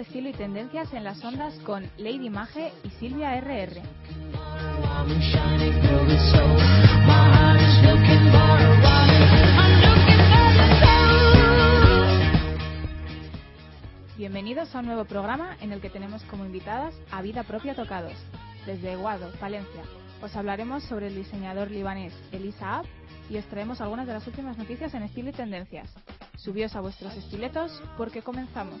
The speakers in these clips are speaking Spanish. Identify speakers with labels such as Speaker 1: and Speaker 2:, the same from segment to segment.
Speaker 1: 2.0, vuestro rincón de estilo y tendencias en las ondas con Lady Mage y Silvia RR. Bienvenidos a un nuevo programa en el que tenemos como invitadas a Vida Propia Tocados. Desde Guado, Palencia, os hablaremos sobre el diseñador libanés Elisa Ab y os traemos algunas de las últimas noticias en estilo y tendencias. Subíos a vuestros estiletos porque comenzamos.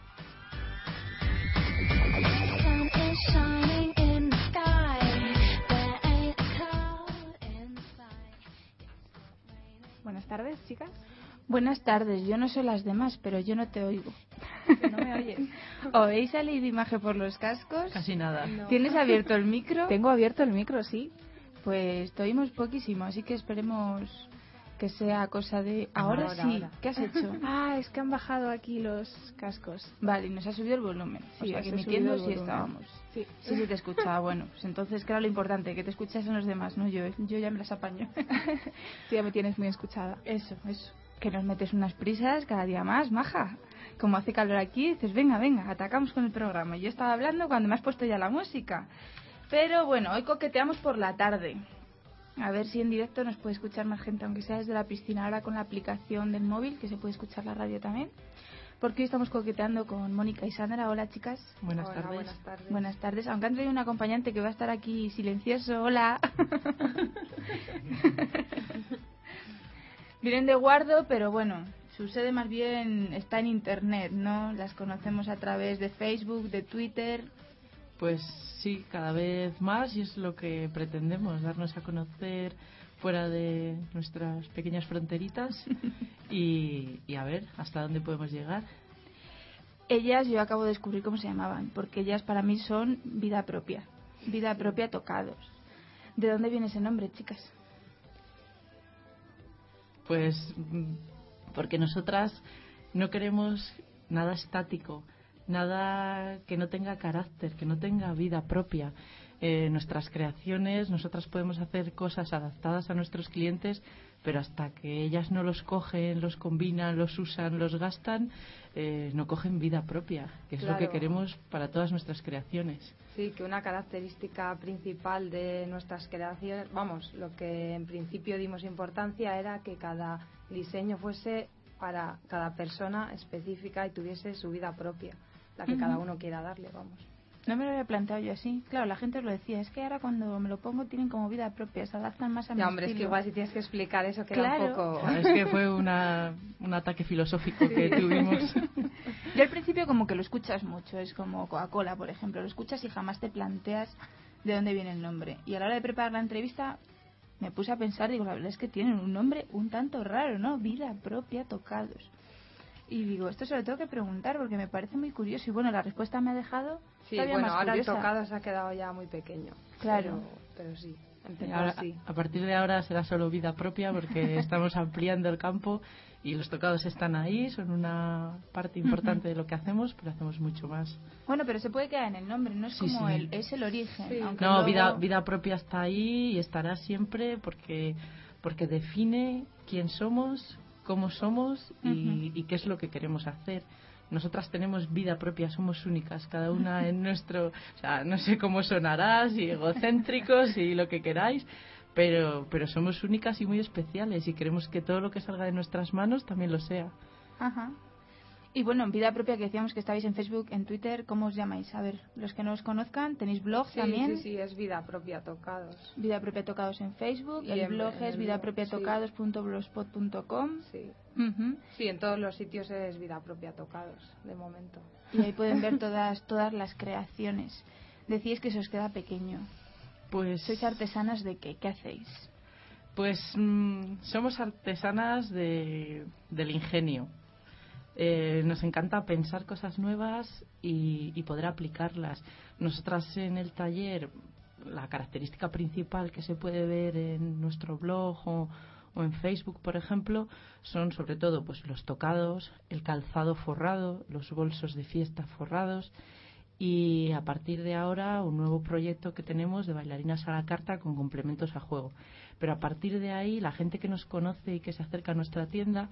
Speaker 1: Buenas tardes, chicas.
Speaker 2: Buenas tardes, yo no soy las demás, pero yo no te oigo.
Speaker 1: No me oyes.
Speaker 2: ¿Oéis a Lady Imagen por los cascos?
Speaker 3: Casi nada.
Speaker 2: ¿Tienes abierto el micro?
Speaker 1: Tengo abierto el micro, sí.
Speaker 2: Pues te oímos poquísimo, así que esperemos que sea cosa de... Ahora,
Speaker 1: Ahora,
Speaker 2: sí,
Speaker 1: ahora.
Speaker 2: ¿qué has hecho?
Speaker 1: Ah, es que han bajado aquí los cascos.
Speaker 2: vale, y nos ha subido el volumen. o
Speaker 1: Sí,
Speaker 2: sea,
Speaker 1: os
Speaker 2: que emitiendo sí estábamos.
Speaker 1: Sí.
Speaker 2: Sí, sí te escuchaba. Bueno, pues entonces, era lo importante, que te escuchasen los demás, no yo. Yo ya me las apaño.
Speaker 1: Tú ya me tienes muy escuchada.
Speaker 2: Eso, eso. Que nos metes unas prisas cada día más, maja. Como hace calor aquí, dices, venga, venga, atacamos con el programa. Y Yo estaba hablando cuando me has puesto ya la música. Pero bueno, hoy coqueteamos por la tarde. A ver si en directo nos puede escuchar más gente, aunque sea desde la piscina, ahora con la aplicación del móvil, que se puede escuchar la radio también. Porque hoy estamos coqueteando con Mónica y Sandra. Hola, chicas.
Speaker 3: Buenas
Speaker 1: Hola,
Speaker 3: tardes.
Speaker 1: buenas tardes.
Speaker 2: Buenas tardes. Aunque han traído un acompañante que va a estar aquí silencioso. Hola. Vienen de Guardo, pero bueno, su sede más bien está en Internet, ¿no? Las conocemos a través de Facebook, de Twitter.
Speaker 3: Pues sí, cada vez más y es lo que pretendemos, darnos a conocer fuera de nuestras pequeñas fronteritas y, y a ver hasta dónde podemos llegar.
Speaker 2: Ellas, yo acabo de descubrir cómo se llamaban, porque ellas para mí son vida propia. Vida propia tocados. ¿De dónde viene ese nombre, chicas?
Speaker 3: Pues porque nosotras no queremos nada estático, nada que no tenga carácter, que no tenga vida propia. Eh, nuestras creaciones, nosotras podemos hacer cosas adaptadas a nuestros clientes, pero hasta que ellas no los cogen, los combinan, los usan, los gastan, eh, no cogen vida propia, que es lo que queremos para todas nuestras creaciones.
Speaker 4: Sí, que una característica principal de nuestras creaciones, vamos, lo que en principio dimos importancia era que cada diseño fuese para cada persona específica y tuviese su vida propia, la que cada uno quiera darle, vamos.
Speaker 2: No me lo había planteado yo así. Claro, la gente lo decía. Es que ahora cuando me lo pongo tienen como vida propia, se adaptan más a mi
Speaker 4: hombre, es que igual si tienes que explicar eso queda
Speaker 2: Claro.
Speaker 4: un poco...
Speaker 3: Es que fue una, un ataque filosófico que tuvimos.
Speaker 2: Yo al principio como que lo escuchas mucho, es como Coca-Cola, por ejemplo, lo escuchas y jamás te planteas de dónde viene el nombre. Y a la hora de preparar la entrevista me puse a pensar, digo, la verdad es que tienen un nombre un tanto raro, ¿no? Vida propia, tocados. Y digo, esto se lo tengo que preguntar porque me parece muy curioso. Y bueno, la respuesta me ha dejado
Speaker 4: Sí,
Speaker 2: todavía
Speaker 4: bueno,
Speaker 2: más
Speaker 4: ahora tocado se ha quedado ya muy pequeño.
Speaker 2: Claro.
Speaker 4: Pero, pero sí,
Speaker 3: ahora,
Speaker 4: así.
Speaker 3: a partir de ahora será solo vida propia porque estamos ampliando el campo y los tocados están ahí, son una parte importante de lo que hacemos, pero hacemos mucho más.
Speaker 2: Bueno, pero se puede quedar en el nombre, no es
Speaker 3: Sí,
Speaker 2: como
Speaker 3: sí.
Speaker 2: el, es el origen.
Speaker 4: Sí.
Speaker 3: No,
Speaker 2: luego-
Speaker 3: vida, vida propia está ahí y estará siempre porque, porque define quién somos, cómo somos y, y qué es lo que queremos hacer. Nosotras tenemos vida propia, somos únicas, cada una en nuestro, o sea, no sé cómo sonará, si egocéntricos y lo que queráis, pero, pero somos únicas y muy especiales y queremos que todo lo que salga de nuestras manos también lo sea.
Speaker 2: Ajá. Y bueno, en vida propia que decíamos que estabais en Facebook, en Twitter, ¿cómo os llamáis? A ver, los que no os conozcan, tenéis blog
Speaker 4: Sí,
Speaker 2: también.
Speaker 4: sí, sí, es vida propia tocados.
Speaker 2: Vida propia tocados en Facebook,
Speaker 4: Y
Speaker 2: el
Speaker 4: en-
Speaker 2: blog
Speaker 4: en
Speaker 2: es vidapropiatocados.blogspot.com
Speaker 4: Sí. Sí, en todos los sitios es vida propia tocados, de momento.
Speaker 2: y ahí pueden ver todas todas las creaciones. Decíais que se os queda pequeño.
Speaker 3: Pues
Speaker 2: ¿Sois artesanas de qué? ¿Qué hacéis?
Speaker 3: Pues mm, somos artesanas de, del ingenio. Eh, nos encanta pensar cosas nuevas y, y poder aplicarlas. Nosotras en el taller la característica principal que se puede ver en nuestro blog o, o en Facebook, por ejemplo, son sobre todo pues los tocados, el calzado forrado, los bolsos de fiesta forrados y a partir de ahora un nuevo proyecto que tenemos de bailarinas a la carta con complementos a juego. Pero a partir de ahí la gente que nos conoce y que se acerca a nuestra tienda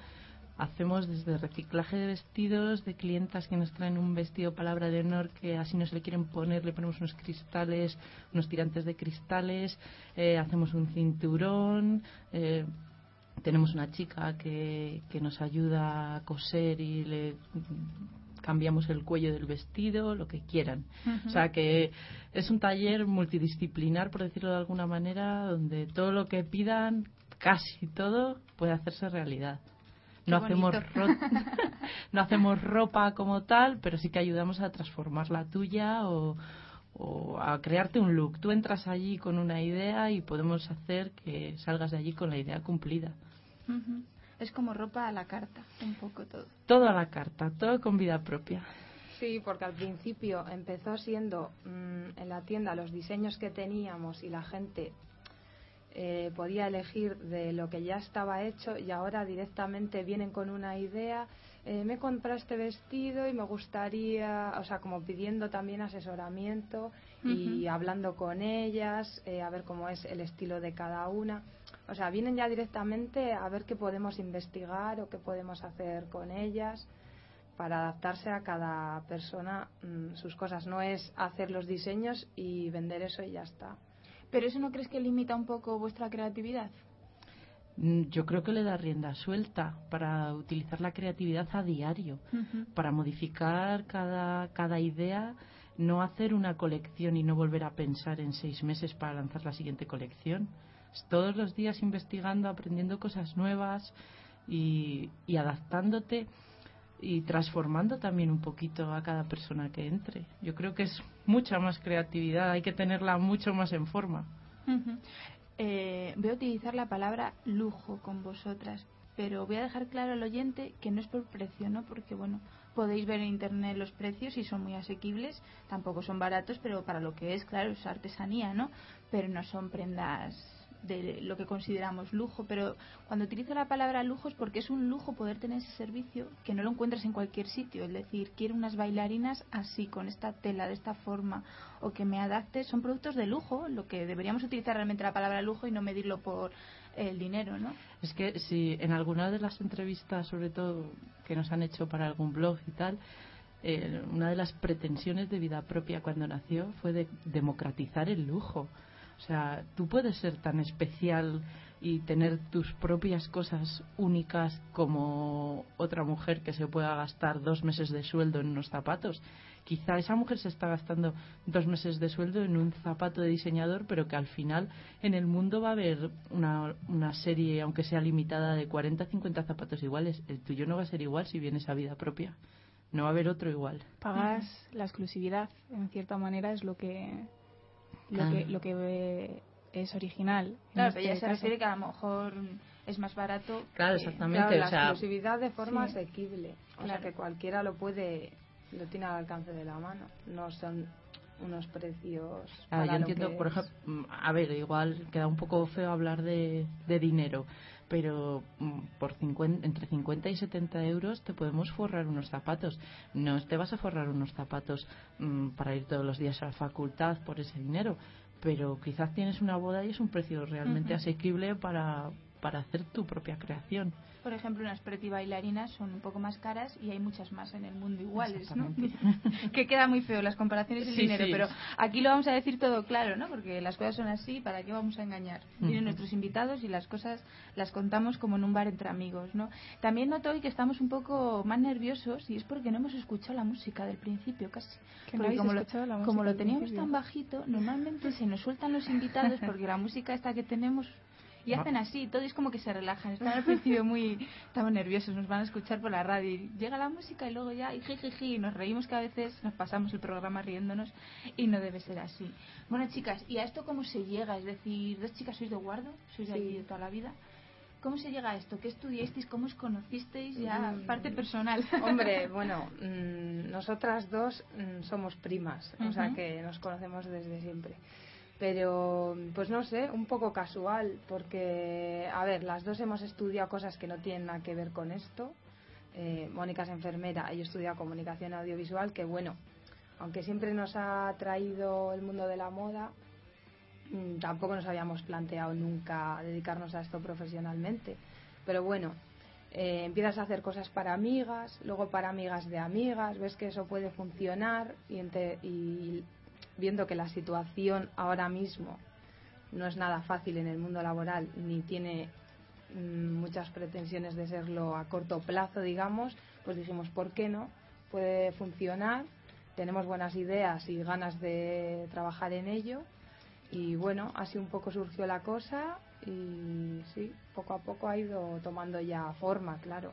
Speaker 3: hacemos desde reciclaje de vestidos de clientas que nos traen un vestido palabra de honor que así no se le quieren poner, le ponemos unos cristales, unos tirantes de cristales, eh, hacemos un cinturón, eh, tenemos una chica que, que nos ayuda a coser y le cambiamos el cuello del vestido, lo que quieran. O sea que es un taller multidisciplinar, por decirlo de alguna manera, donde todo lo que pidan, casi todo, puede hacerse realidad. No hacemos, no hacemos ropa como tal, pero sí que ayudamos a transformar la tuya o, o a crearte un look. Tú entras allí con una idea y podemos hacer que salgas de allí con la idea cumplida.
Speaker 2: Es como ropa a la carta, un poco todo.
Speaker 3: Todo a la carta, todo con vida propia.
Speaker 4: Sí, porque al principio empezó siendo mm, en la tienda los diseños que teníamos y la gente eh, podía elegir de lo que ya estaba hecho y ahora directamente vienen con una idea. Eh, me he comprado este vestido y me gustaría, o sea, como pidiendo también asesoramiento y hablando con ellas, eh, a ver cómo es el estilo de cada una. O sea, vienen ya directamente a ver qué podemos investigar o qué podemos hacer con ellas para adaptarse a cada persona mm, sus cosas. No es hacer los diseños y vender eso y ya está.
Speaker 2: ¿Pero eso no crees que limita un poco vuestra creatividad?
Speaker 3: Mm, yo creo que le da rienda suelta para utilizar la creatividad a diario, para modificar cada, cada idea, no hacer una colección y no volver a pensar en seis meses para lanzar la siguiente colección. Todos los días investigando, aprendiendo cosas nuevas y, adaptándote y transformando también un poquito a cada persona que entre. Yo creo que es mucha más creatividad, hay que tenerla mucho más en forma.
Speaker 2: eh, voy a utilizar la palabra lujo con vosotras, pero voy a dejar claro al oyente que no es por precio, ¿no? Porque, bueno, podéis ver en internet los precios y son muy asequibles, tampoco son baratos, pero para lo que es, claro, es artesanía, ¿no? Pero no son prendas de lo que consideramos lujo, pero cuando utilizo la palabra lujo es porque es un lujo poder tener ese servicio que no lo encuentras en cualquier sitio. Es decir, quiero unas bailarinas así, con esta tela, de esta forma, o que me adapte. Son productos de lujo, lo que deberíamos utilizar realmente la palabra lujo y no medirlo por el dinero, ¿no?
Speaker 3: Es que si en alguna de las entrevistas, sobre todo que nos han hecho para algún blog y tal, eh, una de las pretensiones de vida propia cuando nació fue de democratizar el lujo. O sea, tú puedes ser tan especial y tener tus propias cosas únicas como otra mujer que se pueda gastar dos meses de sueldo en unos zapatos. Quizá esa mujer se está gastando dos meses de sueldo en un zapato de diseñador, pero que al final en el mundo va a haber una, una serie, aunque sea limitada, de 40 50 zapatos iguales. El tuyo no va a ser igual si vienes a vida propia. No va a haber otro igual.
Speaker 1: Pagas la exclusividad, en cierta manera, es lo que lo que, lo que es original.
Speaker 2: Claro, pero ya se refiere que a lo mejor es más barato.
Speaker 3: Claro, exactamente.
Speaker 4: la exclusividad de forma asequible. O sea, que cualquiera lo puede, lo tiene al alcance de la mano. No son unos precios.
Speaker 3: Ah, yo entiendo, por ejemplo, a ver, igual queda un poco feo hablar de, de dinero, pero mm, por 50, entre 50 y 70 euros te podemos forrar unos zapatos. No te vas a forrar unos zapatos mm, para ir todos los días a la facultad por ese dinero, pero quizás tienes una boda y es un precio realmente asequible para, para hacer tu propia creación
Speaker 2: por ejemplo, unas pretty bailarinas son un poco más caras y hay muchas más en el mundo iguales, ¿no? que queda muy feo las comparaciones del dinero, pero aquí lo vamos a decir todo claro, ¿no? Porque las cosas son así, ¿para qué vamos a engañar? Vienen nuestros invitados y las cosas las contamos como en un bar entre amigos, ¿no? También noto hoy que estamos un poco más nerviosos y es porque no hemos escuchado la música del principio casi.
Speaker 1: Porque como, lo,
Speaker 2: como lo teníamos tan bajito, normalmente se nos sueltan los invitados porque la música esta que tenemos y hacen así, todo es como que se relajan. Están al principio muy, estamos nerviosos, nos van a escuchar por la radio. Y llega la música y luego ya, y jiji, nos reímos que a veces nos pasamos el programa riéndonos y no debe ser así. Bueno, chicas, ¿y a esto cómo se llega? Es decir, dos chicas sois de guardo, sois de aquí de toda la vida. ¿Cómo se llega a esto? ¿Qué estudiasteis? ¿Cómo os conocisteis? Ya, mm. parte personal.
Speaker 4: Hombre, bueno, mm, nosotras dos mm, somos primas, o sea que nos conocemos desde siempre. Pero pues no sé, un poco casual, porque, a ver, las dos hemos estudiado cosas que no tienen nada que ver con esto. Eh, Mónica es enfermera, yo estudiado comunicación audiovisual, que bueno, aunque siempre nos ha traído el mundo de la moda, mm, tampoco nos habíamos planteado nunca dedicarnos a esto profesionalmente. Pero bueno, eh, empiezas a hacer cosas para amigas, luego para amigas de amigas, ves que eso puede funcionar y, y viendo que la situación ahora mismo no es nada fácil en el mundo laboral ni tiene mm, muchas pretensiones de serlo a corto plazo, digamos, pues dijimos, ¿por qué no? Puede funcionar, tenemos buenas ideas y ganas de trabajar en ello y bueno, así un poco surgió la cosa y sí, poco a poco ha ido tomando ya forma, claro.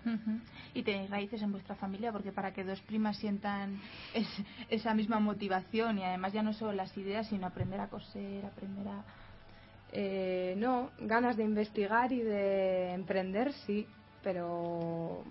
Speaker 2: Y tenéis raíces en vuestra familia porque para que dos primas sientan esa misma motivación y además ya no solo las ideas, sino aprender a coser, aprender a...
Speaker 4: Eh, no, ganas de investigar y de emprender, sí, pero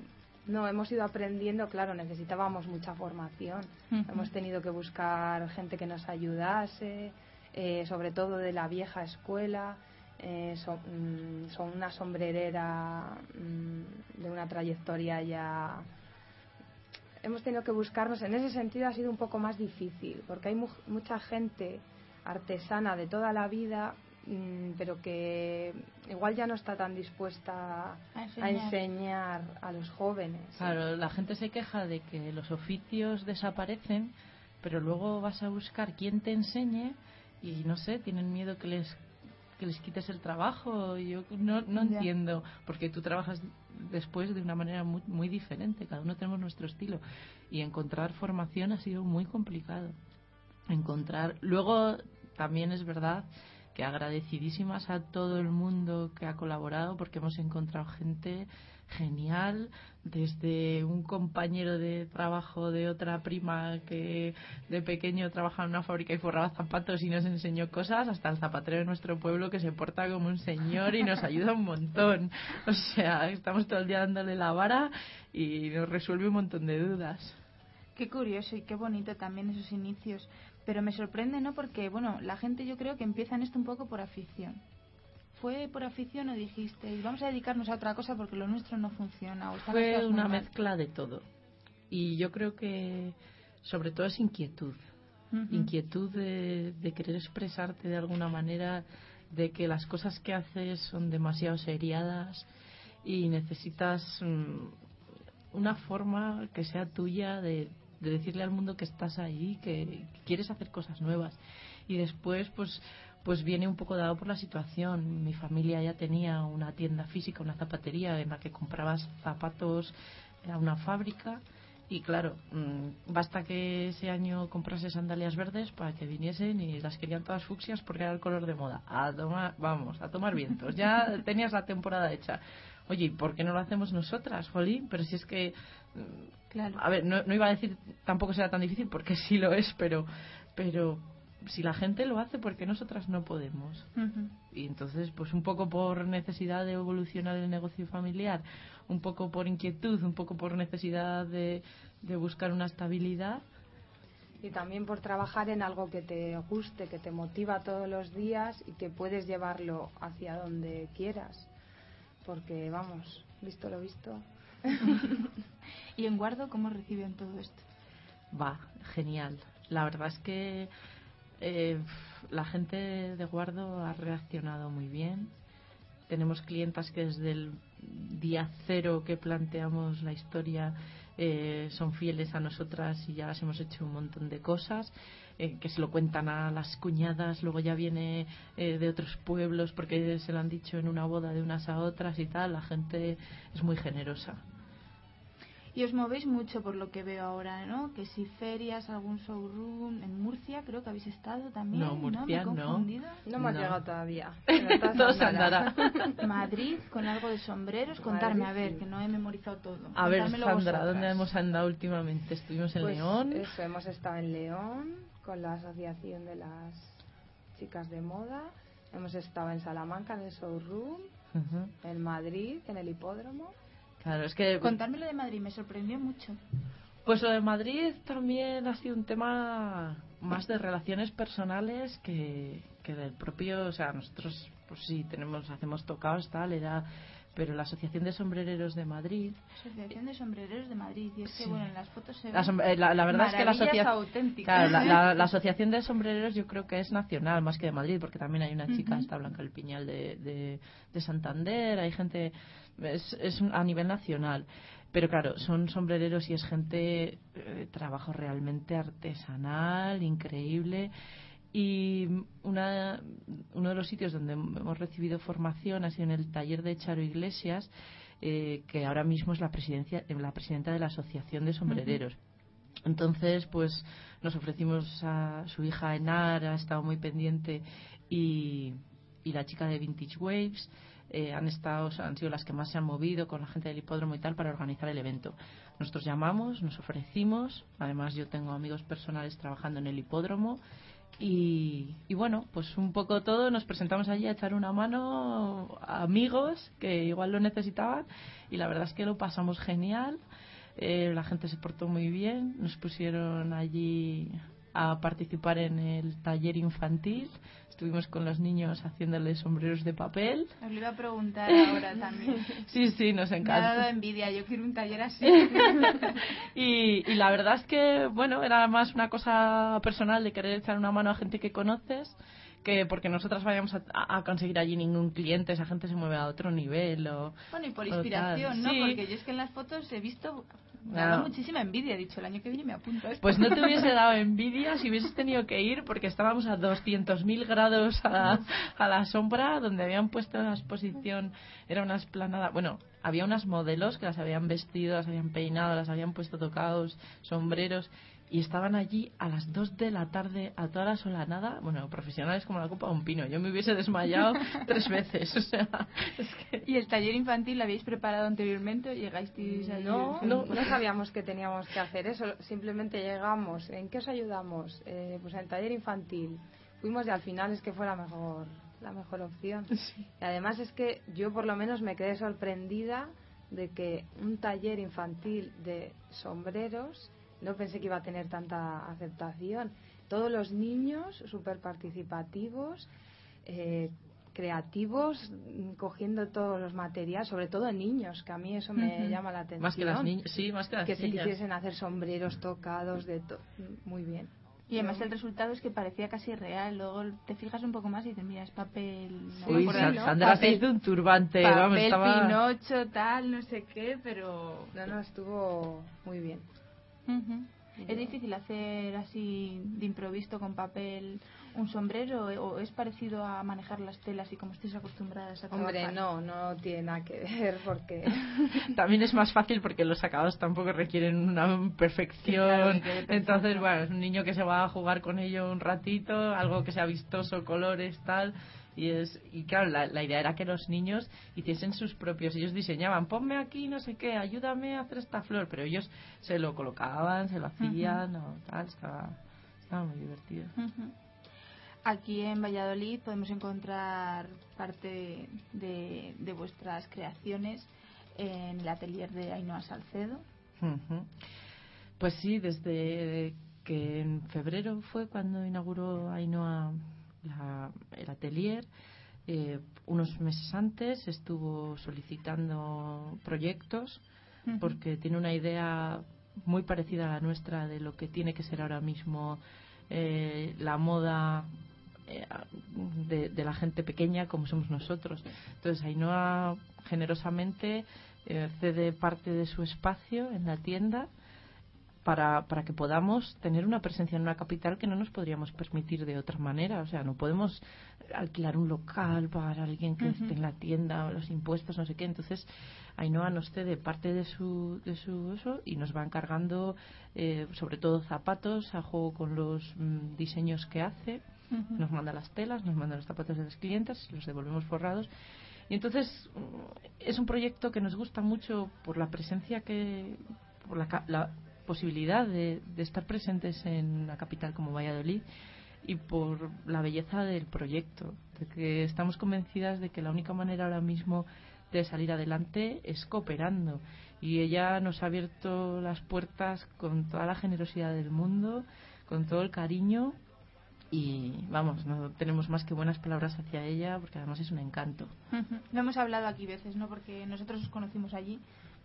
Speaker 4: no, hemos ido aprendiendo, claro, necesitábamos mucha formación. Hemos tenido que buscar gente que nos ayudase, eh, sobre todo de la vieja escuela eh, mm, son, una sombrerera mm, de una trayectoria ya hemos tenido que buscarnos en ese sentido ha sido un poco más difícil porque hay mucha gente artesana de toda la vida mm, pero que igual ya no está tan dispuesta a enseñar a, los jóvenes.
Speaker 3: Claro, la gente se queja de que los oficios desaparecen, pero luego vas a buscar quién te enseñe y no sé, tienen miedo que les que les quites el trabajo. Yo no, no entiendo, porque tú trabajas después de una manera muy, muy diferente, cada uno tenemos nuestro estilo. Y encontrar formación ha sido muy complicado. Encontrar. Luego, también es verdad que agradecidísimas a todo el mundo que ha colaborado, porque hemos encontrado gente genial, desde un compañero de trabajo de otra prima que de pequeño trabajaba en una fábrica y forraba zapatos y nos enseñó cosas, hasta el zapatero de nuestro pueblo que se porta como un señor y nos ayuda un montón. O sea, estamos todo el día dándole la vara y nos resuelve un montón de dudas.
Speaker 2: Qué curioso y qué bonito también esos inicios. Pero me sorprende, ¿no? Porque, bueno, la gente yo creo que empieza en esto un poco por afición. ¿Fue por afición o dijiste, vamos a dedicarnos a otra cosa porque lo nuestro no funciona? O
Speaker 3: Fue una mezcla de todo. Y yo creo que sobre todo es inquietud. Inquietud de, querer expresarte de alguna manera, de que las cosas que haces son demasiado seriadas y necesitas mm, una forma que sea tuya de, de decirle al mundo que estás ahí, que quieres hacer cosas nuevas. Y después, pues pues viene un poco dado por la situación. Mi familia ya tenía una tienda física, una zapatería en la que comprabas zapatos a una fábrica y claro, mm, basta que ese año comprase sandalias verdes para que viniesen y las querían todas fucsias porque era el color de moda. A tomar, vamos, a tomar vientos. Ya tenías la temporada hecha. Oye, ¿y por qué no lo hacemos nosotras, Jolín? Pero si es que... Claro. A ver, no, no iba a decir tampoco será tan difícil porque sí lo es, pero pero si la gente lo hace, ¿por qué nosotras no podemos? Y entonces, pues un poco por necesidad de evolucionar el negocio familiar, un poco por inquietud, un poco por necesidad de, de buscar una estabilidad.
Speaker 4: Y también por trabajar en algo que te guste, que te motiva todos los días y que puedes llevarlo hacia donde quieras. Porque, vamos, visto lo visto.
Speaker 2: ¿Y en Guardo cómo reciben todo esto?
Speaker 3: Va, genial. La verdad es que eh, la gente de Guardo ha reaccionado muy bien. Tenemos clientas que desde el día cero que planteamos la historia eh, son fieles a nosotras y ya las hemos hecho un montón de cosas. Eh, que se lo cuentan a las cuñadas, luego ya viene de otros pueblos porque se lo han dicho en una boda de unas a otras y tal. La gente es muy generosa.
Speaker 2: Y os movéis mucho por lo que veo ahora, ¿no? Que si ferias, algún showroom. En Murcia creo que habéis estado también.
Speaker 3: No, Murcia
Speaker 2: no.
Speaker 3: no.
Speaker 4: No hemos llegado todavía.
Speaker 3: todo se andará.
Speaker 2: Madrid, con algo de sombreros. Contarme, a ver, que no he memorizado todo.
Speaker 3: A ver, Sandra, ¿dónde hemos andado últimamente? Estuvimos en
Speaker 4: pues
Speaker 3: León.
Speaker 4: Eso, hemos estado en León con la Asociación de las Chicas de Moda. Hemos estado en Salamanca en el showroom. En Madrid, en el hipódromo
Speaker 2: Claro, es que... Contármelo de Madrid, me sorprendió mucho.
Speaker 3: Pues lo de Madrid también ha sido un tema más de relaciones personales que, que del propio, o sea, nosotros pues sí tenemos, hacemos tocados tal, era pero la Asociación de Sombrereros de Madrid.
Speaker 2: Asociación de Sombrereros de Madrid. Y es que, bueno, en las fotos se
Speaker 3: La, la- la verdad es que la,
Speaker 2: maravillas
Speaker 3: asocia-
Speaker 2: auténticas.
Speaker 3: claro, la, la- la Asociación de Sombrereros yo creo que es nacional más que de Madrid, porque también hay una chica,
Speaker 2: Ujú.
Speaker 3: esta Blanca del Piñal de, de, de Santander, hay gente, es, es a nivel nacional. Pero claro, son sombrereros y es gente, eh, trabajo realmente artesanal, increíble. Y una, uno de los sitios donde hemos recibido formación ha sido en el taller de Charo Iglesias, eh, que ahora mismo es la, presidencia, eh, la presidenta de la Asociación de Sombrereros. Entonces, pues nos ofrecimos a su hija Enar, ha estado muy pendiente, y, y la chica de Vintage Waves. Eh, han estado han sido las que más se han movido con la gente del hipódromo y tal para organizar el evento. Nosotros llamamos, nos ofrecimos, además yo tengo amigos personales trabajando en el hipódromo y, y bueno, pues un poco todo, nos presentamos allí a echar una mano a amigos que igual lo necesitaban y la verdad es que lo pasamos genial. Eh, la gente se portó muy bien, nos pusieron allí a participar en el taller infantil, estuvimos con los niños haciéndoles sombreros de papel.
Speaker 2: Os lo iba a preguntar ahora también.
Speaker 3: Sí, sí, nos
Speaker 2: Me ha
Speaker 3: encanta.
Speaker 2: dado envidia, yo quiero un taller así.
Speaker 3: y, y la verdad es que, bueno, era más una cosa personal de querer echar una mano a gente que conoces que porque nosotras vayamos a, a conseguir allí ningún cliente, esa gente se mueve a otro nivel o...
Speaker 2: Bueno, y por inspiración, ¿no?
Speaker 3: Sí.
Speaker 2: Porque yo es que en las fotos he visto... Me muchísima envidia, he dicho, el año que viene me apunto a esto.
Speaker 3: Pues no te hubiese dado envidia si hubieses tenido que ir porque estábamos a 200.000 grados a, a la sombra donde habían puesto una exposición, era una esplanada, bueno, había unas modelos que las habían vestido, las habían peinado, las habían puesto tocados, sombreros y estaban allí a las 2 de la tarde a toda la solanada, bueno, profesionales como la copa de un pino, yo me hubiese desmayado tres veces, o sea, es que...
Speaker 2: ¿Y el taller infantil lo habéis preparado anteriormente o llegasteis allí?
Speaker 4: No,
Speaker 3: No.
Speaker 4: no, sabíamos que teníamos que hacer eso. Simplemente llegamos. ¿En qué os ayudamos? Eh, pues en el taller infantil. Fuimos y al final es que fue la mejor, la mejor opción. Y además es que yo por lo menos me quedé sorprendida de que un taller infantil de sombreros no pensé que iba a tener tanta aceptación. Todos los niños súper participativos, eh, creativos, cogiendo todos los materiales, sobre todo niños, que a mí eso me llama la atención.
Speaker 3: Más que las niñas, sí, más que las
Speaker 4: que se
Speaker 3: niñas.
Speaker 4: quisiesen hacer sombreros tocados de to- muy bien.
Speaker 2: Y además el resultado es que parecía casi real. Luego te fijas un poco más y dices, mira, es papel... no
Speaker 3: Uy,
Speaker 2: acuerdo,
Speaker 3: Sa-
Speaker 2: ¿no?
Speaker 3: Sandra se hizo un turbante,
Speaker 2: papel
Speaker 3: vamos, estaba...
Speaker 2: Pinocho, tal, no sé qué, pero...
Speaker 4: No, no, estuvo muy bien.
Speaker 2: Ujú. ¿Es difícil hacer así de improviso con papel un sombrero eh, o es parecido a manejar las telas y como estáis acostumbradas a
Speaker 4: Hombre,
Speaker 2: trabajar?
Speaker 4: no, no tiene nada que ver porque
Speaker 3: También es más fácil porque los acabados tampoco requieren una perfección. Entonces, bueno, es un niño que se va a jugar con ello un ratito, algo que sea vistoso, colores, tal. Y, es, y claro, la, la idea era que los niños hiciesen sus propios. Ellos diseñaban, ponme aquí, no sé qué, ayúdame a hacer esta flor. Pero ellos se lo colocaban, se lo hacían, o tal. Estaba, estaba muy divertido.
Speaker 2: Aquí en Valladolid podemos encontrar parte de, de vuestras creaciones en el atelier de Ainhoa Salcedo.
Speaker 3: Pues sí, desde que en febrero fue cuando inauguró Ainhoa la- el atelier. eh, unos meses antes estuvo solicitando proyectos porque tiene una idea muy parecida a la nuestra de lo que tiene que ser ahora mismo eh, la moda de, de la gente pequeña como somos nosotros. Entonces Ainhoa generosamente eh, cede parte de su espacio en la tienda para, para que podamos tener una presencia en una capital que no nos podríamos permitir de otra manera. O sea, no podemos alquilar un local para alguien que esté en la tienda, los impuestos, no sé qué. Entonces, Ainhoa nos cede parte de su, de su eso y nos va encargando, eh, sobre todo zapatos, a juego con los mm, diseños que hace. Nos manda las telas, nos manda los zapatos de los clientes, los devolvemos forrados. Y entonces mm, es un proyecto que nos gusta mucho por la presencia que, por la, la posibilidad de, de estar presentes en una capital como Valladolid y por la belleza del proyecto, de que estamos convencidas de que la única manera ahora mismo de salir adelante es cooperando. Y ella nos ha abierto las puertas con toda la generosidad del mundo, con todo el cariño y vamos, no tenemos más que buenas palabras hacia ella porque además es un encanto.
Speaker 2: Lo hemos hablado aquí veces, ¿no? Porque nosotros os conocimos allí,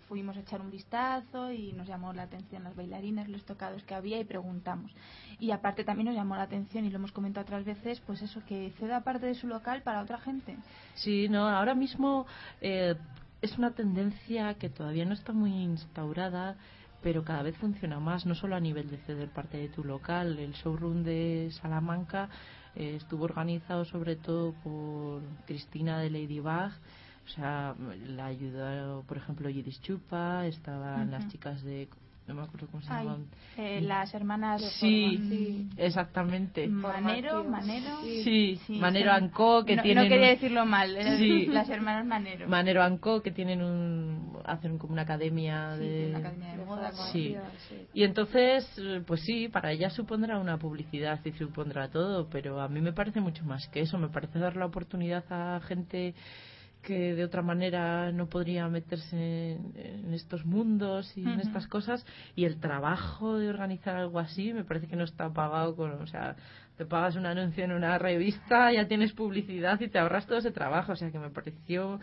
Speaker 2: fuimos a echar un vistazo y nos llamó la atención las bailarinas, los tocados que había y preguntamos. Y aparte también nos llamó la atención y lo hemos comentado otras veces, pues eso, que ceda parte de su local para otra gente.
Speaker 3: Sí, no, ahora mismo eh, es una tendencia que todavía no está muy instaurada pero cada vez funciona más, no solo a nivel de ceder parte de tu local. El showroom de Salamanca eh, estuvo organizado sobre todo por Cristina de Ladybug. O sea, la ayudó, por ejemplo, Yidis Chupa, estaban las chicas de no me acuerdo cómo se llaman.
Speaker 2: Eh, las hermanas.
Speaker 3: Sí, exactamente.
Speaker 2: Manero, Manero.
Speaker 3: Sí, Manero Anco, que
Speaker 2: no,
Speaker 3: tienen.
Speaker 2: No quería decirlo mal, sí. las hermanas Manero.
Speaker 3: Manero Anco, que tienen un. hacen como una academia de.
Speaker 2: Una academia de moda.
Speaker 3: Sí. Y entonces, pues sí, para ella supondrá una publicidad y supondrá todo, pero a mí me parece mucho más que eso. Me parece dar la oportunidad a gente que de otra manera no podría meterse en, estos mundos y en estas cosas y el trabajo de organizar algo así me parece que no está pagado con o sea te pagas un anuncio en una revista ya tienes publicidad y te ahorras todo ese trabajo o sea que me pareció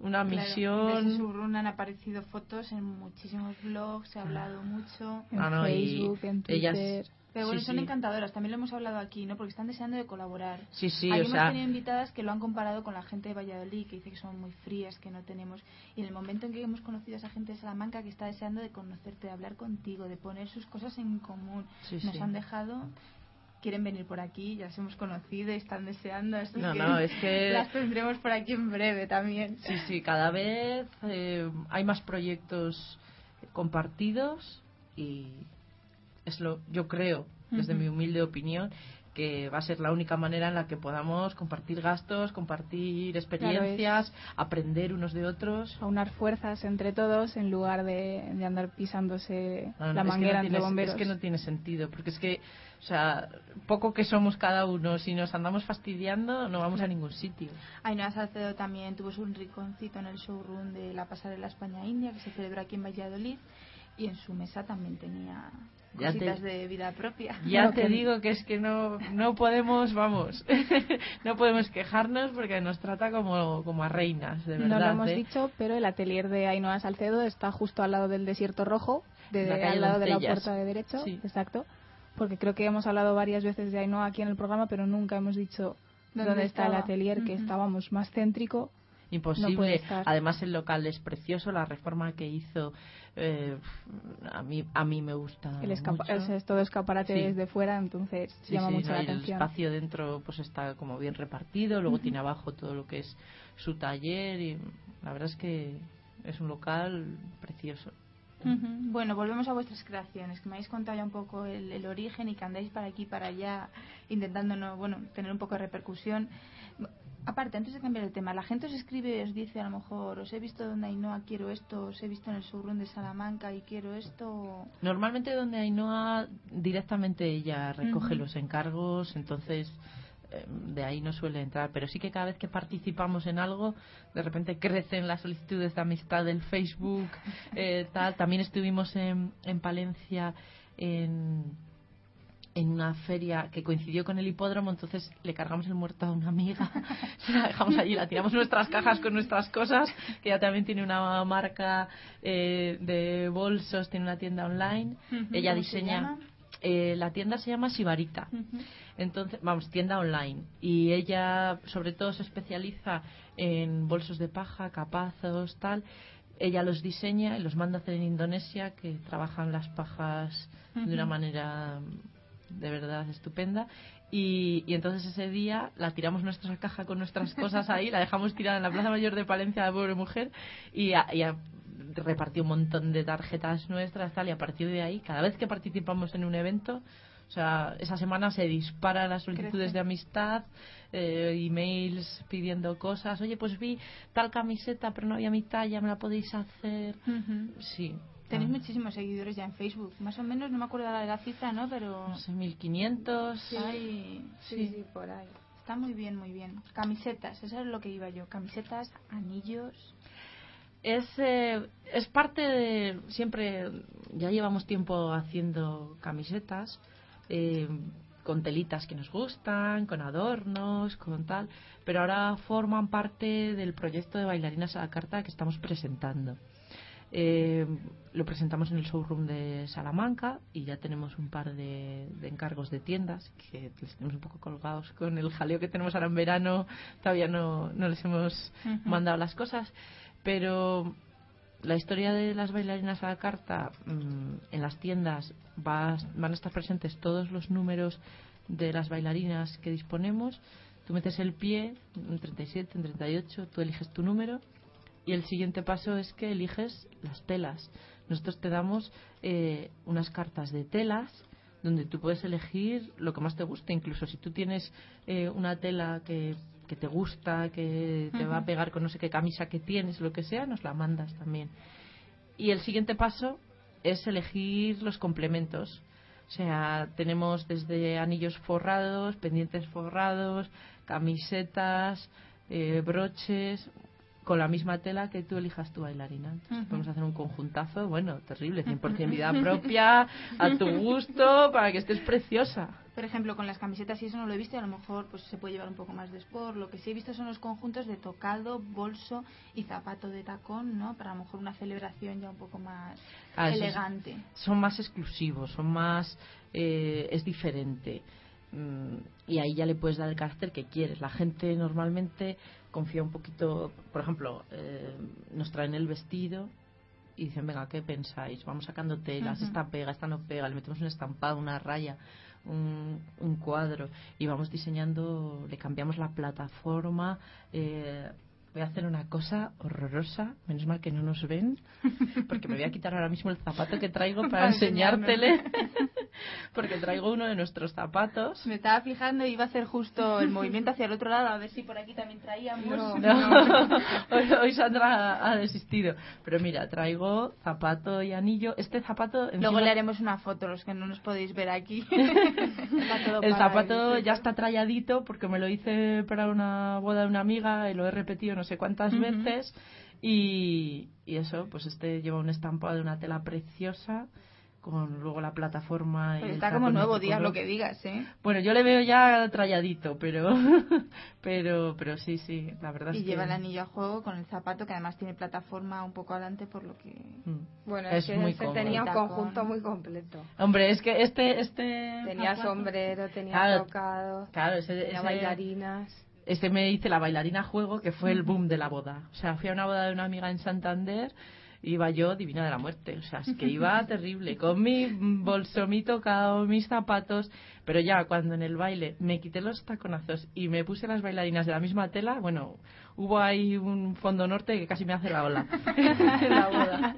Speaker 3: una misión.
Speaker 2: De su han aparecido fotos en muchísimos blogs, se ha hablado mucho.
Speaker 1: En ah, Facebook, en Twitter.
Speaker 2: Pero bueno, son encantadoras, también lo hemos hablado aquí, ¿no? Porque están deseando de colaborar.
Speaker 3: Sí, sí,
Speaker 2: Hay
Speaker 3: o
Speaker 2: hemos tenido invitadas que lo han comparado con la gente de Valladolid, que dice que son muy frías, que no tenemos. Y en el momento en que hemos conocido a esa gente de Salamanca que está deseando de conocerte, de hablar contigo, de poner sus cosas en común, nos han dejado quieren venir por aquí, ya las hemos conocido y están deseando.
Speaker 3: no, no, es que
Speaker 2: las tendremos por aquí en breve también.
Speaker 3: Sí, sí, cada vez eh, hay más proyectos compartidos y es lo, yo creo, desde mi humilde opinión, que va a ser la única manera en la que podamos compartir gastos, compartir experiencias, aprender unos de otros.
Speaker 1: Aunar fuerzas entre todos en lugar de, andar pisándose la manguera entre bomberos.
Speaker 3: Es que no tiene sentido, porque es que, o sea, poco que somos cada uno, si nos andamos fastidiando no vamos a ningún sitio.
Speaker 2: Ainhoa Salcedo también tuvo un rinconcito en el showroom de la pasarela España-India que se celebra aquí en Valladolid y en su mesa también tenía cositas de vida propia.
Speaker 3: Ya te digo que es que no, no podemos, vamos, no podemos quejarnos porque nos trata como, como a reinas, de verdad.
Speaker 1: No
Speaker 3: lo
Speaker 1: hemos
Speaker 3: ¿eh?
Speaker 1: dicho, pero el atelier de Ainhoa Salcedo está justo al lado del Desierto Rojo, de, al lado de la puerta de derecho, exacto. Porque creo que hemos hablado varias veces de Ainhoa aquí en el programa, pero nunca hemos dicho dónde, está el atelier, que estábamos más céntrico
Speaker 3: imposible. Además el local es precioso, la reforma que hizo eh, a mí a mí me gusta
Speaker 1: el Es, todo escaparate desde fuera, entonces llama mucho la atención.
Speaker 3: El espacio dentro pues está como bien repartido, luego tiene abajo todo lo que es su taller y la verdad es que es un local precioso.
Speaker 2: Bueno, volvemos a vuestras creaciones, que me habéis contado ya un poco el, el origen y que andáis para aquí para allá intentando no, bueno, tener un poco de repercusión aparte, antes de cambiar el tema, la gente os escribe y os dice a lo mejor, os he visto donde Ainhoa quiero esto, os he visto en el showroom de Salamanca y quiero esto.
Speaker 3: Normalmente donde Ainhoa directamente ella recoge los encargos, entonces eh, de ahí no suele entrar, pero sí que cada vez que participamos en algo, de repente crecen las solicitudes de amistad del Facebook, eh, tal. También estuvimos en, en Palencia en en una feria que coincidió con el hipódromo, entonces le cargamos el muerto a una amiga, la dejamos allí, la tiramos nuestras cajas con nuestras cosas, que ella también tiene una marca eh, de bolsos, tiene una tienda online, ella diseña... Eh, la tienda se llama Sibarita. Entonces, vamos, tienda online. Y ella, sobre todo, se especializa en bolsos de paja, capazos, tal. Ella los diseña y los manda a hacer en Indonesia, que trabajan las pajas de una manera de verdad estupenda. Y, y, entonces ese día la tiramos nuestra caja con nuestras cosas ahí, la dejamos tirada en la Plaza Mayor de Palencia, la pobre mujer, y, repartió un montón de tarjetas nuestras, tal, y a partir de ahí, cada vez que participamos en un evento, o sea, esa semana se disparan las solicitudes de amistad, eh, emails pidiendo cosas. Oye, pues vi tal camiseta, pero no había mi talla, ¿me la podéis hacer? Sí,
Speaker 2: Tenéis ah. muchísimos seguidores ya en Facebook. Más o menos, no me acuerdo de la cifra, ¿no? Pero...
Speaker 3: No sé, 1500.
Speaker 4: Sí, sí, sí, por ahí.
Speaker 2: está muy bien, muy bien. Camisetas, eso es lo que iba yo. Camisetas, anillos.
Speaker 3: Es, eh, es parte de. Siempre. Ya llevamos tiempo haciendo camisetas. Eh, con telitas que nos gustan, con adornos, con tal, pero ahora forman parte del proyecto de bailarinas a la carta que estamos presentando. Eh, lo presentamos en el showroom de Salamanca y ya tenemos un par de, encargos de tiendas que les tenemos un poco colgados con el jaleo que tenemos ahora en verano. Todavía no, no les hemos mandado las cosas, pero la historia de las bailarinas a la carta mm, en las tiendas van a estar presentes todos los números de las bailarinas que disponemos. Tú metes el pie en 37, en 38, tú eliges tu número y el siguiente paso es que eliges las telas. Nosotros te damos eh, unas cartas de telas donde tú puedes elegir lo que más te guste. Incluso si tú tienes eh, una tela que que te gusta, que te va a pegar con no sé qué camisa que tienes, lo que sea, nos la mandas también. Y el siguiente paso es elegir los complementos. O sea, tenemos desde anillos forrados, pendientes forrados, camisetas, eh, broches, con la misma tela que tú elijas tu bailarina. Entonces, podemos hacer un conjuntazo, bueno, terrible, 100% vida propia, a tu gusto, para que estés preciosa.
Speaker 2: Por ejemplo, con las camisetas y eso no lo he visto, a lo mejor pues se puede llevar un poco más de sport. Lo que sí he visto son los conjuntos de tocado, bolso y zapato de tacón, ¿no? Para a lo mejor una celebración ya un poco más ah, elegante.
Speaker 3: son más exclusivos, son más... Eh, es diferente. Y ahí ya le puedes dar el carácter que quieres. La gente normalmente confía un poquito, por ejemplo, eh, nos traen el vestido y dicen, venga, ¿qué pensáis? Vamos sacando telas, esta pega, esta no pega, le metemos un estampado, una raya, un, un cuadro y vamos diseñando, le cambiamos la plataforma. Eh, voy a hacer una cosa horrorosa, menos mal que no nos ven, porque me voy a quitar ahora mismo el zapato que traigo para enseñártele, porque traigo uno de nuestros zapatos.
Speaker 2: Me estaba fijando y iba a hacer justo el movimiento hacia el otro lado, a ver si por aquí también traíamos.
Speaker 3: No, Hoy, Sandra ha desistido. Pero mira, traigo zapato y anillo. Este zapato...
Speaker 2: Luego le haremos una foto, los que no nos podéis ver aquí.
Speaker 3: el zapato ya está tralladito porque me lo hice para una boda de una amiga y lo he repetido no sé cuántas veces y, y, eso, pues este lleva un estampado de una tela preciosa con luego la plataforma
Speaker 2: y está como nuevo día lo que digas ¿eh?
Speaker 3: bueno yo le veo ya tralladito pero pero pero sí sí la verdad
Speaker 2: y
Speaker 3: es
Speaker 2: lleva el anillo a juego con el zapato que además tiene plataforma un poco adelante por lo que
Speaker 4: mm. bueno es, que este tenía un conjunto muy completo.
Speaker 3: Hombre es que este este
Speaker 4: tenía sombrero tenía tocado claro tenía bailarinas
Speaker 3: este me hice la bailarina juego, que fue el boom de la boda. O sea, fui a una boda de una amiga en Santander, iba yo divina de la muerte. O sea, es que iba terrible, con mi bolso, mi tocado, mis zapatos. Pero ya cuando en el baile me quité los taconazos y me puse las bailarinas de la misma tela, bueno, hubo ahí un fondo norte que casi me hace la ola la boda.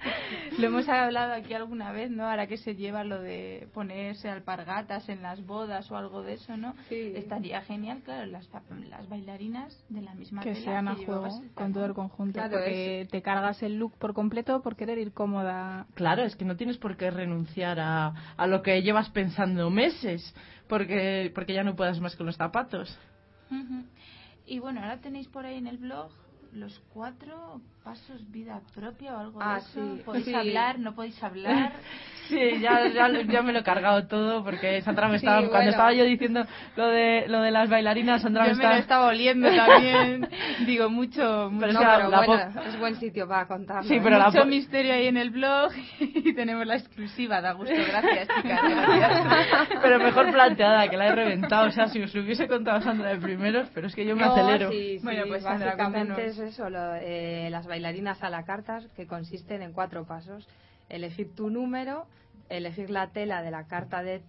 Speaker 2: Lo hemos hablado aquí alguna vez, ¿no? Ahora que se lleva lo de ponerse alpargatas en las bodas o algo de eso, ¿no?
Speaker 4: Sí.
Speaker 2: Estaría genial, claro, las, las bailarinas de la misma
Speaker 1: que sean a juego con todo el conjunto, porque te cargas el look por completo por querer ir cómoda.
Speaker 3: Claro, es que no tienes por qué renunciar a, a lo que llevas pensando meses, porque porque ya no puedas más con los zapatos.
Speaker 2: Y bueno, ahora tenéis por ahí en el blog los cuatro pasos vida propia o algo
Speaker 4: ah,
Speaker 2: de eso.
Speaker 4: Sí.
Speaker 2: ¿Podéis hablar? ¿No podéis hablar?
Speaker 3: sí, ya, ya, me lo he cargado todo porque Sandra me estaba, cuando estaba yo diciendo lo de, lo de las bailarinas, Sandra
Speaker 2: me,
Speaker 3: estaba... me
Speaker 2: lo estaba oliendo también. Digo, mucho,
Speaker 4: pero, bueno, es buen sitio para contar.
Speaker 2: Sí, pero mucho misterio ahí en el blog y tenemos la exclusiva, da gusto. Gracias, chicas. Gracias.
Speaker 3: pero mejor planteada, que la he reventado. O sea, si os lo hubiese contado Sandra de primeros, pero es que yo me acelero.
Speaker 4: Sí, bueno, pues es eso, lo, eh, las bailarinas a la carta, que consisten en cuatro pasos. Elegir tu número, elegir la tela de la carta de,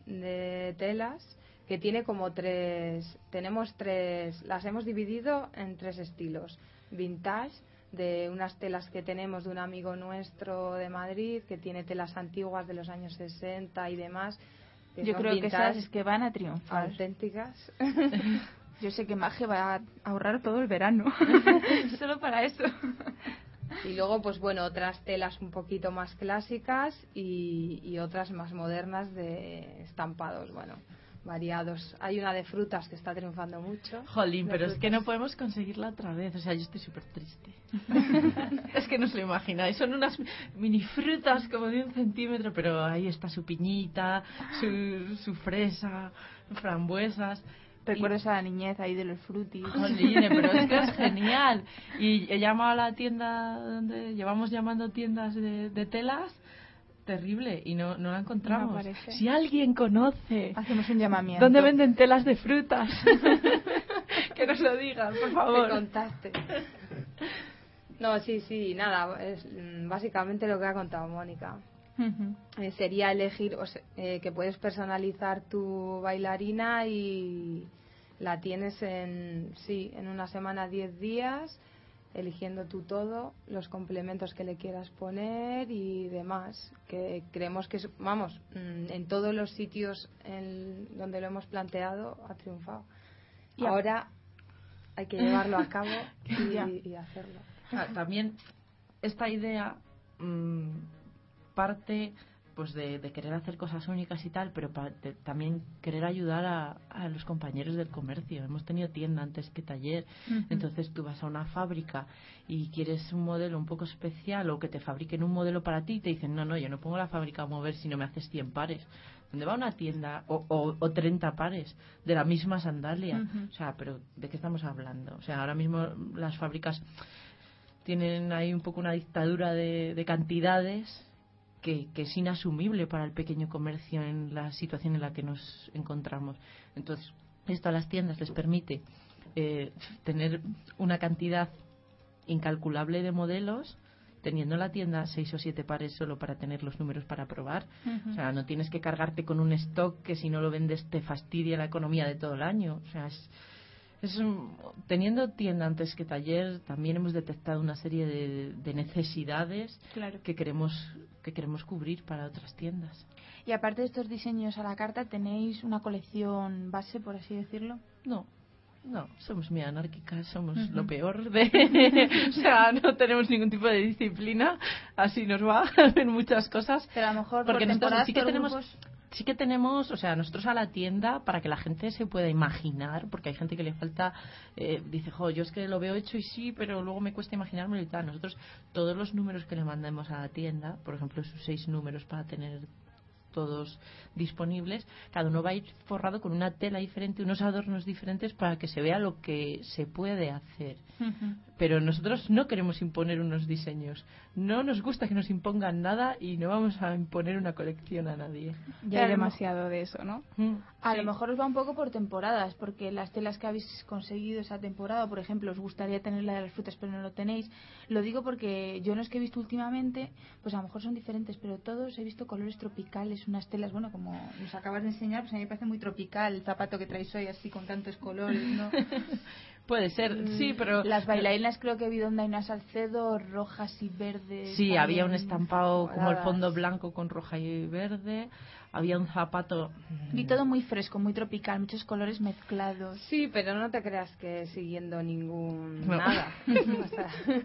Speaker 4: telas, que tiene como tres, tenemos tres, las hemos dividido en tres estilos. Vintage, de unas telas que tenemos de un amigo nuestro de Madrid, que tiene telas antiguas de los años 60 y demás.
Speaker 2: Yo creo que esas es que van a triunfar.
Speaker 4: Auténticas.
Speaker 2: Yo sé que Maje va a ahorrar todo el verano. Solo para eso.
Speaker 4: Y luego, pues bueno, otras telas un poquito más clásicas y, otras más modernas de estampados. Bueno, variados. Hay una de frutas que está triunfando mucho.
Speaker 3: Jolín, pero es que no podemos conseguirla otra vez. O sea, yo estoy súper triste. es que no os lo imagináis. Son unas mini frutas como de un centímetro, pero ahí está su piñita, su, su fresa, frambuesas.
Speaker 2: Recuerdos a la niñez ahí de los frutis.
Speaker 3: Jolín, pero es que es genial. Y he llamado a la tienda donde llevamos llamando tiendas de, de telas. Terrible, y no, no la encontramos.
Speaker 1: No
Speaker 3: si alguien conoce
Speaker 2: Hacemos un llamamiento.
Speaker 3: dónde venden telas de frutas, que nos lo digan, por
Speaker 4: que
Speaker 3: favor.
Speaker 4: contaste. No, sí, sí, nada, es mm, básicamente lo que ha contado Mónica. Eh, sería elegir o se- eh, que puedes personalizar tu bailarina y la tienes en, sí, en una semana, 10 días, eligiendo tú todo, los complementos que le quieras poner y demás. Que creemos que, es- vamos, mm, en todos los sitios en donde lo hemos planteado ha triunfado.
Speaker 2: Y
Speaker 4: Ahora hay que llevarlo a cabo y, y hacerlo.
Speaker 3: Ah, también esta idea mm, parte pues de, de querer hacer cosas únicas y tal, pero pa- de también querer ayudar a, a los compañeros del comercio. Hemos tenido tienda antes que taller, entonces tú vas a una fábrica y quieres un modelo un poco especial o que te fabriquen un modelo para ti y te dicen, no, no, yo no pongo la fábrica a mover si no me haces 100 pares. ¿Dónde va una tienda o, o, o 30 pares de la misma sandalia? O sea, pero ¿de qué estamos hablando? O sea, ahora mismo las fábricas tienen ahí un poco una dictadura de, de cantidades que, que es inasumible para el pequeño comercio en la situación en la que nos encontramos. Entonces, esto a las tiendas les permite eh, tener una cantidad incalculable de modelos teniendo en la tienda seis o siete pares solo para tener los números para probar. O sea, no tienes que cargarte con un stock que si no lo vendes te fastidia la economía de todo el año. O sea, es, es un- teniendo tienda antes que taller, también hemos detectado una serie de, de necesidades
Speaker 2: Claro.
Speaker 3: que queremos que queremos cubrir para otras tiendas.
Speaker 2: Y aparte de estos diseños a la carta, ¿tenéis una colección base, por así decirlo?
Speaker 3: No, no, somos muy anárquicas, somos lo peor de... o sea, no tenemos ningún tipo de disciplina, así nos va en muchas cosas.
Speaker 2: Pero a lo mejor
Speaker 3: Porque
Speaker 2: por
Speaker 3: nosotros sí que tenemos
Speaker 2: grupos-
Speaker 3: sí que tenemos, o sea, nosotros a la tienda para que la gente se pueda imaginar, porque hay gente que le falta, eh, dice, jo, yo es que lo veo hecho y sí, pero luego me cuesta imaginármelo y tal. Nosotros todos los números que le mandemos a la tienda, por ejemplo, esos seis números para tener todos disponibles, cada uno va a ir forrado con una tela diferente, unos adornos diferentes para que se vea lo que se puede hacer. Pero nosotros no queremos imponer unos diseños. No nos gusta que nos impongan nada y no vamos a imponer una colección a nadie.
Speaker 1: Ya hay demasiado de eso, ¿no?
Speaker 3: Mm,
Speaker 2: A
Speaker 3: sí.
Speaker 2: lo mejor os va un poco por temporadas, porque las telas que habéis conseguido esa temporada, por ejemplo, os gustaría tener la de las frutas, pero no lo tenéis. Lo digo porque yo los que he visto últimamente, pues a lo mejor son diferentes, pero todos he visto colores tropicales, unas telas, bueno, como nos acabas de enseñar, pues a mí me parece muy tropical el zapato que traéis hoy, así con tantos colores, ¿no?
Speaker 3: Puede ser, sí, pero...
Speaker 2: Las bailarinas creo que vi donde hay una salcedo rojas y verdes.
Speaker 3: Sí, había un estampado como el fondo blanco con roja y verde. Había un zapato...
Speaker 2: Vi todo muy fresco, muy tropical, muchos colores mezclados.
Speaker 4: Sí, pero no te creas que siguiendo ningún
Speaker 3: No.
Speaker 4: nada. O sea,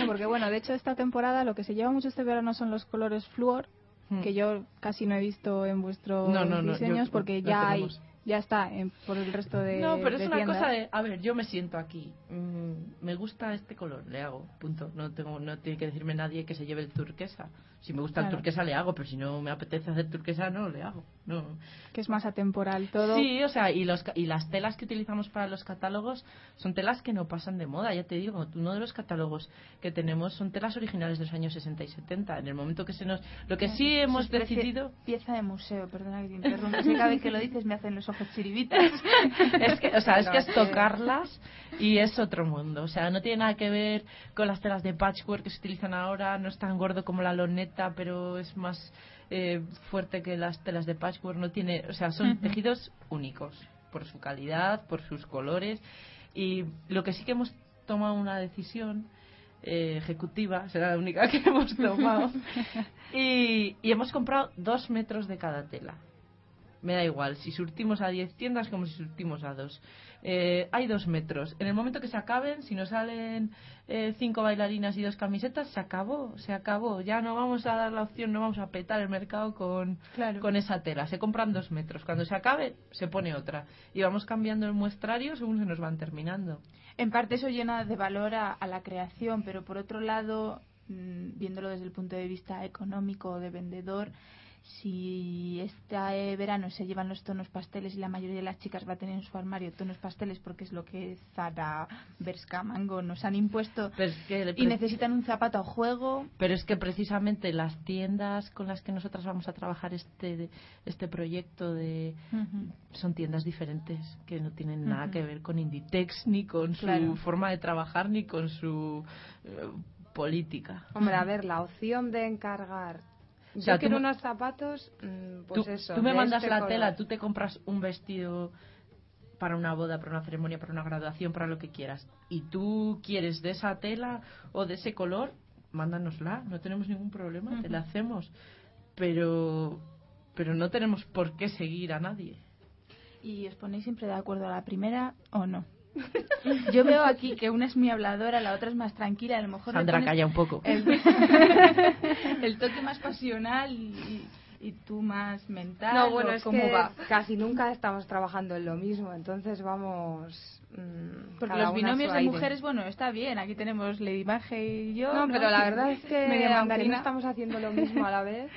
Speaker 1: No, porque bueno, de hecho esta temporada lo que se lleva mucho este verano son los colores flúor,
Speaker 3: Mm.
Speaker 1: que yo casi no he visto en vuestros
Speaker 3: No, no, no,
Speaker 1: diseños
Speaker 3: yo-
Speaker 1: porque
Speaker 3: no
Speaker 1: ya hay. Ya está en- por el resto de
Speaker 3: No, pero es una
Speaker 1: tiendas.
Speaker 3: cosa de, a ver, yo me siento aquí, mm, me gusta este color, le hago, punto. No tengo, no tiene que decirme nadie que se lleve el turquesa. Si me gusta el turquesa le hago, pero si no me apetece hacer turquesa no le hago. No.
Speaker 1: que es más atemporal todo.
Speaker 3: Sí, o sea, y, los, y las telas que utilizamos para los catálogos son telas que no pasan de moda, ya te digo, uno de los catálogos que tenemos son telas originales de los años 60 y 70. En el momento que se nos... Lo que sí hemos decidido...
Speaker 2: Pieza de museo, perdona que te interrumpa. Es que cada vez que lo dices me hacen los ojos chiribitas.
Speaker 3: es que, o sea, es que es tocarlas y es otro mundo. O sea, no tiene nada que ver con las telas de patchwork que se utilizan ahora. No es tan gordo como la loneta, pero es más eh, fuerte que las telas de patchwork. No tiene, o sea, son tejidos únicos por su calidad, por sus colores. Y lo que sí que hemos tomado una decisión eh, ejecutiva, será la única que hemos tomado, y, y hemos comprado dos metros de cada tela me da igual si surtimos a 10 tiendas como si surtimos a dos. Eh, hay dos metros. En el momento que se acaben, si nos salen eh, cinco bailarinas y dos camisetas, se acabó, se acabó. Ya no vamos a dar la opción, no vamos a petar el mercado con, con esa tela. Se compran dos metros. Cuando se acabe, se pone otra. Y vamos cambiando el muestrario según se nos van terminando.
Speaker 2: En parte eso llena de valor a, a la creación, pero por otro lado, mmm, viéndolo desde el punto de vista económico de vendedor, si este verano se llevan los tonos pasteles y la mayoría de las chicas va a tener en su armario tonos pasteles porque es lo que Zara, Berska, Mango nos han impuesto
Speaker 3: es que
Speaker 2: y necesitan un zapato a juego.
Speaker 3: Pero es que precisamente las tiendas con las que nosotras vamos a trabajar este este proyecto de uh -huh. son tiendas diferentes que no tienen uh -huh. nada que ver con Inditex ni con claro. su forma de trabajar ni con su uh, política.
Speaker 4: Hombre, a ver, la opción de encargar o sea, Yo quiero unos zapatos, pues
Speaker 3: tú,
Speaker 4: eso.
Speaker 3: Tú me mandas
Speaker 4: este
Speaker 3: la
Speaker 4: color.
Speaker 3: tela, tú te compras un vestido para una boda, para una ceremonia, para una graduación, para lo que quieras. Y tú quieres de esa tela o de ese color, mándanosla, no tenemos ningún problema, uh -huh. te la hacemos. Pero, pero no tenemos por qué seguir a nadie.
Speaker 2: ¿Y os ponéis siempre de acuerdo a la primera o no? Yo veo aquí que una es muy habladora, la otra es más tranquila, a lo mejor
Speaker 3: Sandra calla un poco.
Speaker 2: El, el toque más pasional y, y, tú más mental.
Speaker 4: No, bueno, es
Speaker 2: ¿cómo
Speaker 4: que
Speaker 2: va?
Speaker 4: casi nunca estamos trabajando en lo mismo, entonces vamos. Mmm,
Speaker 2: Porque los binomios de mujeres, bueno, está bien. Aquí tenemos Lady Baje y yo.
Speaker 4: No,
Speaker 2: ¿no?
Speaker 4: pero la verdad es que aunque no estamos haciendo lo mismo a la vez,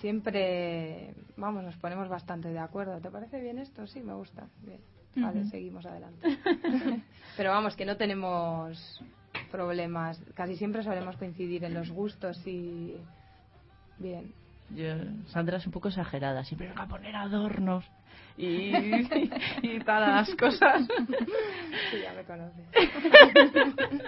Speaker 4: siempre, vamos, nos ponemos bastante de acuerdo. ¿Te parece bien esto? Sí, me gusta. Bien. Vale, seguimos adelante. Pero vamos, que no tenemos problemas. Casi siempre solemos coincidir en los gustos y. Bien.
Speaker 3: Yo, Sandra es un poco exagerada, siempre va a poner adornos y, y, y todas las cosas.
Speaker 4: Sí, ya me conoces.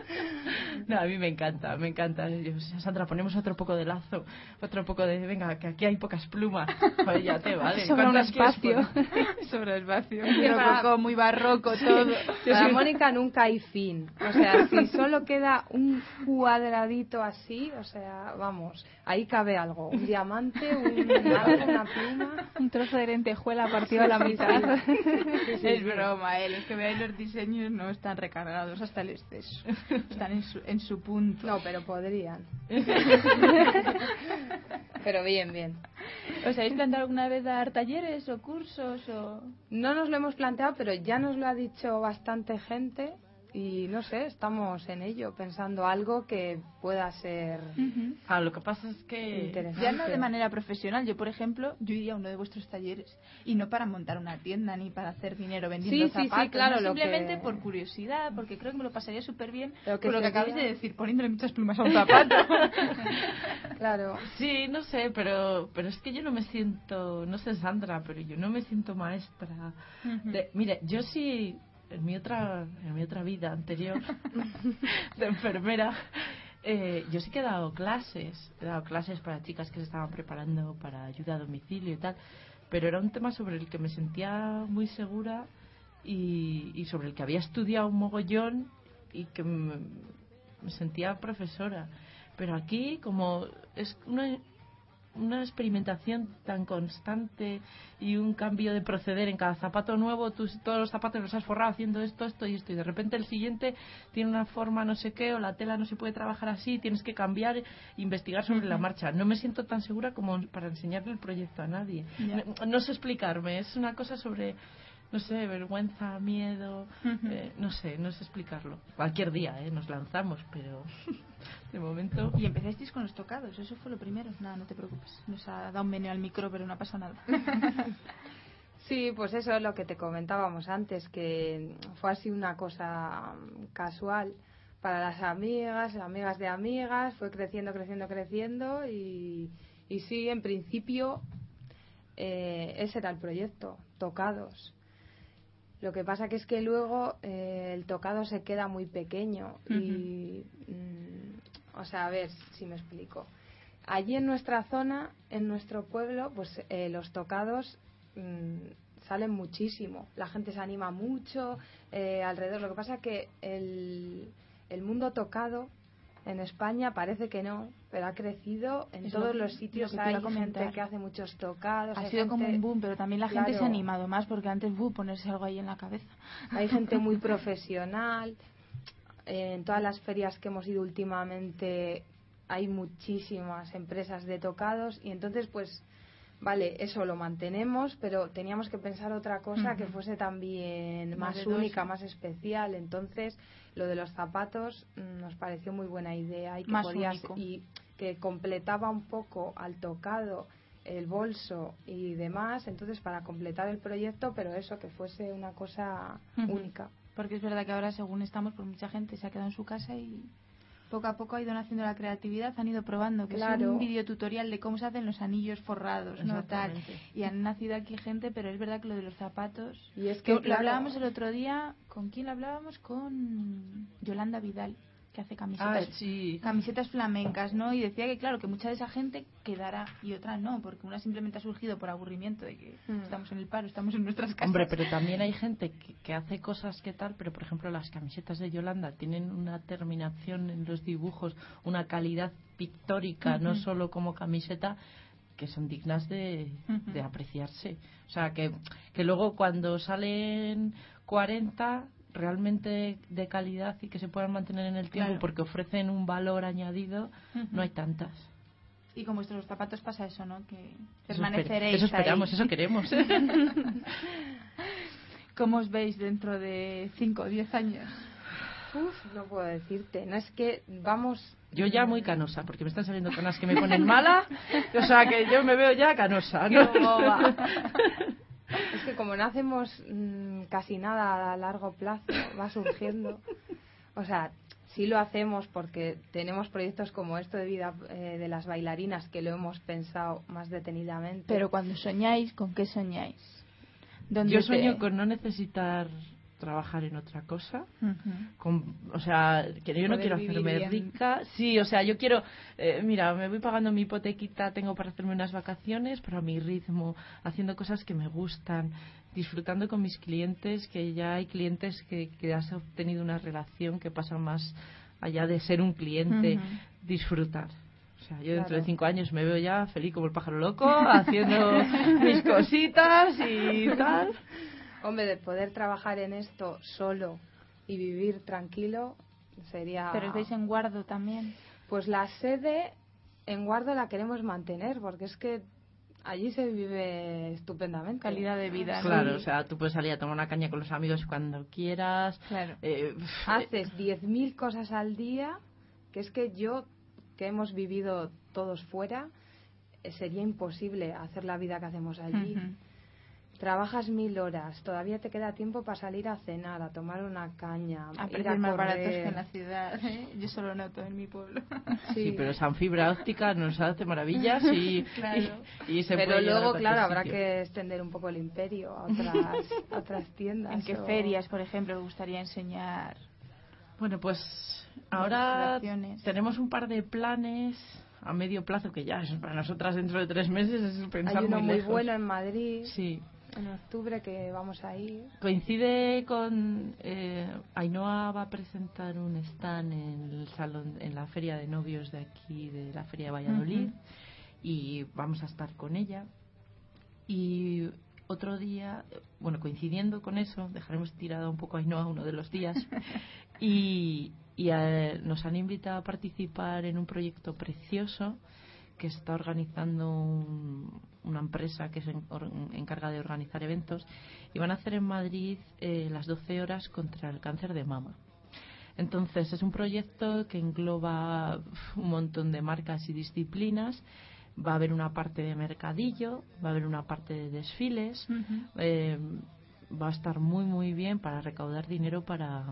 Speaker 3: No, a mí me encanta, me encanta. Yo, Sandra, ponemos otro poco de lazo, otro poco de, venga, que aquí hay pocas plumas. Joder, ya te vale.
Speaker 2: Sobra un
Speaker 3: ¿Cuántas quieres
Speaker 2: espacio. Sobre espacio.
Speaker 4: que para-
Speaker 2: Rococó, muy barroco todo.
Speaker 4: Para Mónica nunca hay fin. O sea, si solo queda un cuadradito así, o sea, vamos, ahí cabe algo. Un diamante, un, algo, una pluma.
Speaker 2: Un trozo de lentejuela partido a la Es broma, él. Es que veáis los diseños no están recargados hasta el exceso. Están en su, en su punto.
Speaker 4: No, pero podrían. Pero bien, bien.
Speaker 2: ¿Os habéis planteado alguna vez dar talleres o cursos o...?
Speaker 4: No nos lo hemos planteado, pero ya nos lo ha dicho bastante gente y no sé, estamos en ello, pensando algo que pueda ser
Speaker 3: Ah, lo que pasa es que.
Speaker 2: Ya no de manera profesional. Yo, por ejemplo, yo iría a uno de vuestros talleres y no para montar una tienda ni para hacer dinero vendiendo
Speaker 4: Sí, sí, sí,
Speaker 2: zapatos.
Speaker 4: claro,
Speaker 2: Simplemente
Speaker 4: que-
Speaker 2: por curiosidad, porque creo que me lo pasaría súper bien
Speaker 4: Lo que
Speaker 2: con lo que acabáis de decir, poniéndole muchas plumas a un zapato.
Speaker 4: Claro.
Speaker 3: Sí, no sé, pero pero es que yo no me siento, no sé Sandra, pero yo no me siento maestra. de- mire, yo sí en mi otra en mi otra vida anterior de enfermera eh, yo sí que he dado clases, he dado clases para chicas que se estaban preparando para ayuda a domicilio y tal, pero era un tema sobre el que me sentía muy segura y, y sobre el que había estudiado un mogollón y que me, me sentía profesora. Pero aquí, como es una, una experimentación tan constante y un cambio de proceder en cada zapato nuevo, tú todos los zapatos los has forrado haciendo esto, esto y esto, y de repente el siguiente tiene una forma no sé qué, o la tela no se puede trabajar así, tienes que cambiar, e investigar sobre la marcha. No me siento tan segura como para enseñarle el proyecto a nadie. No, no sé explicarme, es una cosa sobre no sé, vergüenza, miedo, eh, no sé, no sé explicarlo. Cualquier día, ¿eh? Nos lanzamos, pero de momento...
Speaker 2: y empezasteis con los tocados, eso fue lo primero. Nada, no te preocupes. Nos ha dado un meneo al micro, pero no ha pasado nada.
Speaker 4: Sí, pues eso es lo que te comentábamos antes, que fue así una cosa mm, casual para las amigas, amigas de amigas, fue creciendo, creciendo, creciendo y, y sí, en principio eh, ese era el proyecto, tocados. Lo que pasa que es que luego eh, el tocado se queda muy pequeño y, mm, o sea, a ver si me explico. Allí en nuestra zona, en nuestro pueblo, pues eh, los tocados mm, salen muchísimo. La gente se anima mucho eh, alrededor. Lo que pasa que el, el mundo tocado en España parece que no, pero ha crecido en
Speaker 2: Es
Speaker 4: todos
Speaker 2: lo que-
Speaker 4: los sitios.
Speaker 2: lo
Speaker 4: Hay gente que hace muchos tocados.
Speaker 2: Ha sido como un boom, pero también la gente se ha animado más porque antes, buh, ponerse algo ahí en la cabeza.
Speaker 4: Hay gente muy profesional. En todas las ferias que hemos ido últimamente hay muchísimas empresas de tocados y entonces pues vale, eso lo mantenemos, pero teníamos que pensar otra cosa que fuese también más única, más especial. Entonces lo de los zapatos mm, nos pareció muy buena idea y que
Speaker 2: Más
Speaker 4: podía
Speaker 2: único.
Speaker 4: y que completaba un poco al tocado el bolso y demás, entonces para completar el proyecto, pero eso que fuese una cosa única.
Speaker 2: Porque es verdad que ahora, según estamos, pues mucha gente se ha quedado en su casa y poco a poco ha ido naciendo la creatividad, han ido probando, que es un videotutorial de cómo se hacen los anillos forrados, no tal. Y han nacido aquí gente, pero es verdad que lo de los zapatos...
Speaker 4: Y es
Speaker 2: Que
Speaker 4: que
Speaker 2: lo hablábamos el otro día, ¿con quién lo hablábamos? Con Yolanda Vidal, que hace
Speaker 3: Ah,
Speaker 2: camisetas
Speaker 3: sí.
Speaker 2: camisetas flamencas, ¿no? Y decía que, claro, que mucha de esa gente quedará y otra no, porque una simplemente ha surgido por aburrimiento de que
Speaker 4: Mm.
Speaker 2: estamos en el paro, estamos en nuestras casas.
Speaker 3: Hombre, pero también hay gente que, que hace cosas que tal, pero por ejemplo las camisetas de Yolanda tienen una terminación en los dibujos, una calidad pictórica, no solo como camiseta, que son dignas de, de apreciarse. O sea, que, que luego cuando salen 40 realmente de calidad y que se puedan mantener en el tiempo
Speaker 2: Claro.
Speaker 3: porque ofrecen un valor añadido, no hay tantas.
Speaker 2: Y con vuestros zapatos pasa eso, ¿no? Que
Speaker 3: Eso, esper-
Speaker 2: permaneceréis
Speaker 3: eso esperamos,
Speaker 2: ahí.
Speaker 3: eso queremos.
Speaker 2: ¿Cómo os veis dentro de 5 o 10 años?
Speaker 4: uf, no puedo decirte, no es que vamos
Speaker 3: Yo ya muy canosa, porque me están saliendo canas que me ponen mala. O sea, que yo me veo ya canosa. ¿no?
Speaker 2: Qué boba.
Speaker 4: Es que como no hacemos mm, casi nada a largo plazo, va surgiendo. O sea, sí lo hacemos porque tenemos proyectos como esto de vida eh, de las bailarinas que lo hemos pensado más detenidamente.
Speaker 2: Pero cuando soñáis, ¿con qué soñáis? ¿Dónde
Speaker 3: Yo
Speaker 2: te-
Speaker 3: sueño con no necesitar trabajar en otra cosa. Con, o sea, que yo no quiero hacerme
Speaker 2: bien.
Speaker 3: rica. Sí, o sea, yo quiero, eh, mira, me voy pagando mi hipotequita, tengo para hacerme unas vacaciones, pero a mi ritmo, haciendo cosas que me gustan, disfrutando con mis clientes, que ya hay clientes que, que has obtenido una relación que pasa más allá de ser un cliente, disfrutar. O sea, yo dentro
Speaker 4: Claro.
Speaker 3: de cinco años me veo ya feliz como el pájaro loco, haciendo mis cositas y tal.
Speaker 4: Hombre, de poder trabajar en esto solo y vivir tranquilo sería...
Speaker 2: Pero estáis en guardo también.
Speaker 4: Pues la sede en Guardo la queremos mantener porque es que allí se vive estupendamente.
Speaker 2: Calidad de vida. ¿no?
Speaker 3: Claro,
Speaker 4: Sí.
Speaker 3: o sea, tú puedes salir a tomar una caña con los amigos cuando quieras.
Speaker 2: Claro.
Speaker 3: Eh,
Speaker 4: Haces 10.000 cosas al día que es que yo, que hemos vivido todos fuera, eh, sería imposible hacer la vida que hacemos allí.
Speaker 2: Ujú.
Speaker 4: Trabajas mil horas, todavía te queda tiempo para salir a cenar, a tomar una caña,
Speaker 2: A
Speaker 4: ir a
Speaker 2: más baratos que en la ciudad. ¿eh? Yo solo noto en mi pueblo.
Speaker 3: sí. pero esa fibra óptica nos hace maravillas y,
Speaker 2: Claro.
Speaker 3: y, y se
Speaker 4: Pero
Speaker 3: puede
Speaker 4: luego, claro, habrá
Speaker 3: sitio.
Speaker 4: que extender un poco el imperio a otras, a otras tiendas.
Speaker 2: ¿En qué
Speaker 4: o-
Speaker 2: ferias, por ejemplo, os gustaría enseñar?
Speaker 3: Bueno, pues ahora tenemos un par de planes a medio plazo que ya es para nosotras dentro de tres meses es pensar
Speaker 4: Hay uno
Speaker 3: muy
Speaker 4: muy, bueno en Madrid,
Speaker 3: Sí,
Speaker 4: en octubre, que vamos a ir.
Speaker 3: coincide con eh, Ainhoa va a presentar un stand en el salón en la feria de novios de aquí de la feria de Valladolid y vamos a estar con ella y otro día bueno coincidiendo con eso dejaremos tirada un poco a Ainhoa uno de los días y, y, eh, nos han invitado a participar en un proyecto precioso que está organizando un- una empresa que se encarga de organizar eventos y van a hacer en Madrid eh, las 12 horas contra el cáncer de mama. Entonces es un proyecto que engloba un montón de marcas y disciplinas. Va a haber una parte de mercadillo, va a haber una parte de desfiles. Eh, va a estar muy muy bien para recaudar dinero para,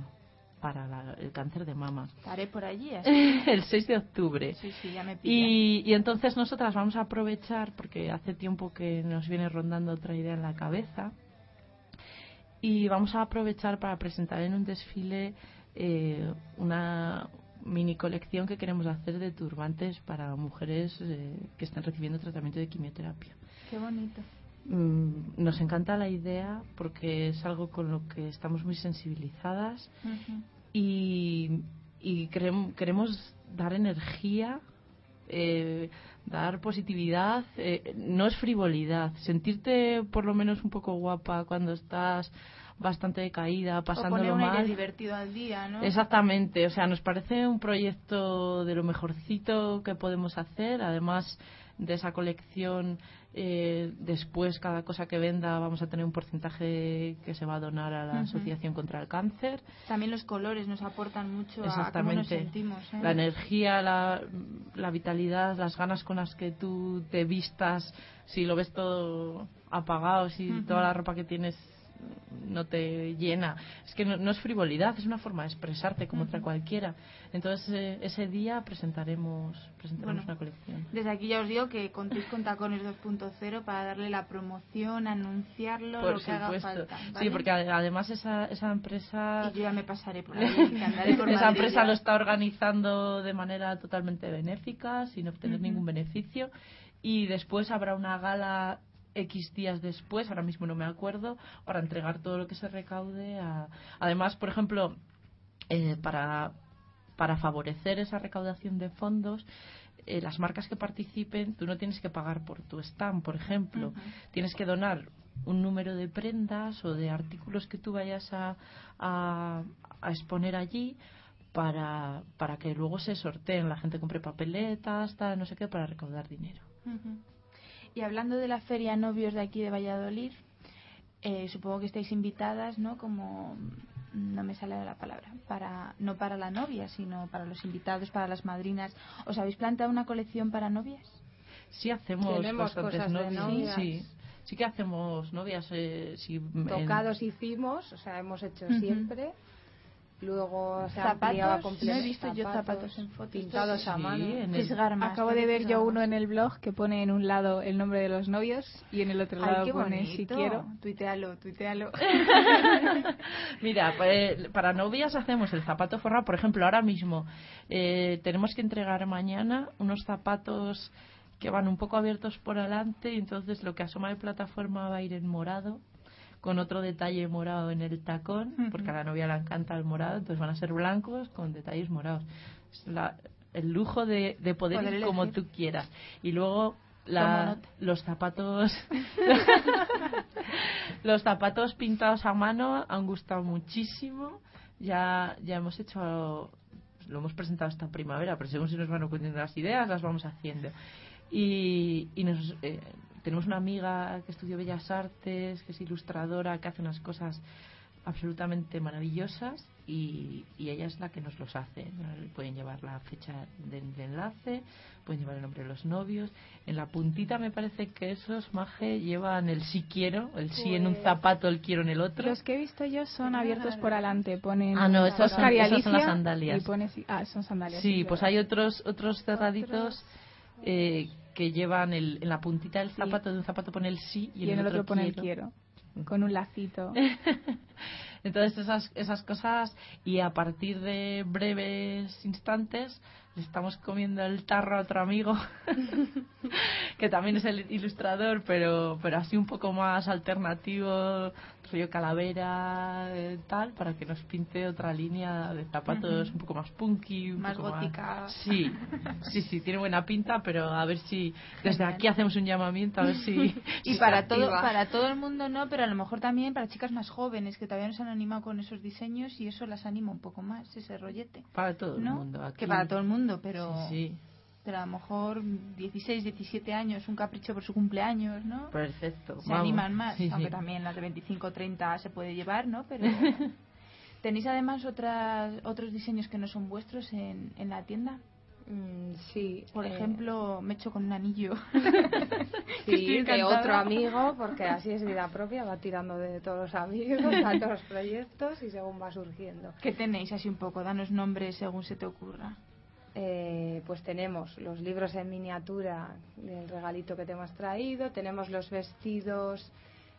Speaker 3: para la- el cáncer de mama.
Speaker 2: Estaré por allí. así.
Speaker 3: el 6 de octubre.
Speaker 2: Sí, sí, ya me pilla.
Speaker 3: Y, y entonces nosotras vamos a aprovechar, porque hace tiempo que nos viene rondando otra idea en la cabeza, y vamos a aprovechar para presentar en un desfile eh, una mini colección que queremos hacer de turbantes para mujeres eh, que están recibiendo tratamiento de quimioterapia.
Speaker 2: Qué bonito.
Speaker 3: Mm, nos encanta la idea porque es algo con lo que estamos muy sensibilizadas y, y queremos dar energía, eh, dar positividad, eh, no es frivolidad. Sentirte por lo menos un poco guapa cuando estás bastante decaída, pasándolo
Speaker 2: o
Speaker 3: mal.
Speaker 2: divertido al día, ¿no?
Speaker 3: Exactamente, o sea, nos parece un proyecto de lo mejorcito que podemos hacer. Además, de esa colección eh, después cada cosa que venda vamos a tener un porcentaje que se va a donar a la asociación contra el cáncer.
Speaker 2: También los colores nos aportan mucho a cómo nos sentimos ¿eh?
Speaker 3: la energía la, la vitalidad las ganas con las que tú te vistas si lo ves todo apagado si toda la ropa que tienes no te llena. Es que no, es frivolidad, es una forma de expresarte como otra cualquiera. Entonces, eh, ese día presentaremos, presentaremos una colección.
Speaker 2: Desde aquí ya os digo que contéis con Tacones 2.0 para darle la promoción, anunciarlo,
Speaker 3: por
Speaker 2: lo que haga falta.
Speaker 3: Sí, porque además esa, esa empresa.
Speaker 2: Y yo ya me pasaré por ahí,
Speaker 3: Esa empresa lo está organizando de manera totalmente benéfica, sin obtener ningún beneficio. Y después habrá una gala X días después, ahora mismo no me acuerdo, para entregar todo lo que se recaude. A... Además, por ejemplo, eh, para, para favorecer esa recaudación de fondos, eh, las marcas que participen, tú no tienes que pagar por tu stand, por ejemplo. Tienes que donar un número de prendas o de artículos que tú vayas a, a, exponer allí para, para que luego se sorteen, la gente compre papeletas, tal, no sé qué, para recaudar dinero.
Speaker 2: Y hablando de la feria novios de aquí de Valladolid, eh, supongo que estáis invitadas, ¿no? Como no me sale la palabra, para no para la novia, sino para los invitados, para las madrinas. ¿Os habéis planteado una colección para novias?
Speaker 3: Sí hacemos bastantes novias. Sí, sí que hacemos novias. Eh,
Speaker 4: Tocados hicimos, o sea, hemos hecho siempre luego se
Speaker 2: zapatos, no he visto yo zapatos en fotos.
Speaker 4: pintados a mano.
Speaker 1: acabo de ver yo uno en el blog que pone en un lado el nombre de los novios y en el otro lado pone si quiero.
Speaker 2: Tuitealo tuitealo.
Speaker 3: Mira pues, para novias hacemos el zapato forrado. Por ejemplo ahora mismo eh, tenemos que entregar mañana unos zapatos que van un poco abiertos por adelante y entonces lo que asoma de plataforma va a ir en morado con otro detalle morado en el tacón, porque a la novia le encanta el morado, entonces van a ser blancos con detalles morados. el lujo de, poder, ir como tú quieras. Y luego los zapatos los zapatos pintados a mano han gustado muchísimo. Ya, ya hemos hecho lo hemos presentado esta primavera, pero según si nos van ocurriendo las ideas, las vamos haciendo. Y, y nos, eh, tenemos una amiga que estudió Bellas Artes, que es ilustradora, que hace unas cosas absolutamente maravillosas y, ella es la que nos los hace. Pueden llevar la fecha de, enlace, pueden llevar el nombre de los novios. En la puntita me parece que esos maje llevan el sí quiero, el sí en un pues zapato, el quiero en el otro.
Speaker 1: Los que he visto yo son abiertos por adelante, ponen
Speaker 3: Ah, no, esas son, las sandalias.
Speaker 1: ah, son sandalias.
Speaker 3: Sí, pues hay otros otros cerraditos eh, que llevan el, en la puntita del zapato de un zapato pone el sí y, en el, otro,
Speaker 1: pone el quiero. con un lacito.
Speaker 3: Entonces esas esas cosas y a partir de breves instantes le estamos comiendo el tarro a otro amigo que también es el ilustrador pero pero así un poco más alternativo rollo calavera, eh, tal, para que nos pinte otra línea de zapatos un poco más punky,
Speaker 2: más gótica.
Speaker 3: Sí, sí, sí, tiene buena pinta, pero a ver si desde aquí hacemos un llamamiento a ver si.
Speaker 2: y para todo, para todo el mundo no, pero a lo mejor también para chicas más jóvenes que todavía no se han animado con esos diseños y eso las anima un poco más, ese rollete.
Speaker 3: Para todo el mundo. Aquí.
Speaker 2: Que para todo el mundo, pero.
Speaker 3: sí
Speaker 2: pero a lo mejor 16, 17 años, un capricho por su cumpleaños, ¿no?
Speaker 3: Perfecto.
Speaker 2: Se animan más, aunque también las de 25, 30 se puede llevar, ¿no? Pero tenéis además otras, otros diseños que no son vuestros en, en la tienda.
Speaker 4: Mm, sí.
Speaker 2: Por eh, ejemplo, me echo con un anillo.
Speaker 4: sí, de otro amigo, porque así es vida propia, va tirando de todos los amigos a todos los proyectos y según va surgiendo.
Speaker 2: ¿Qué tenéis así un poco? Danos nombres según se te ocurra.
Speaker 4: Eh, pues tenemos los libros en miniatura del regalito que te hemos traído, tenemos los vestidos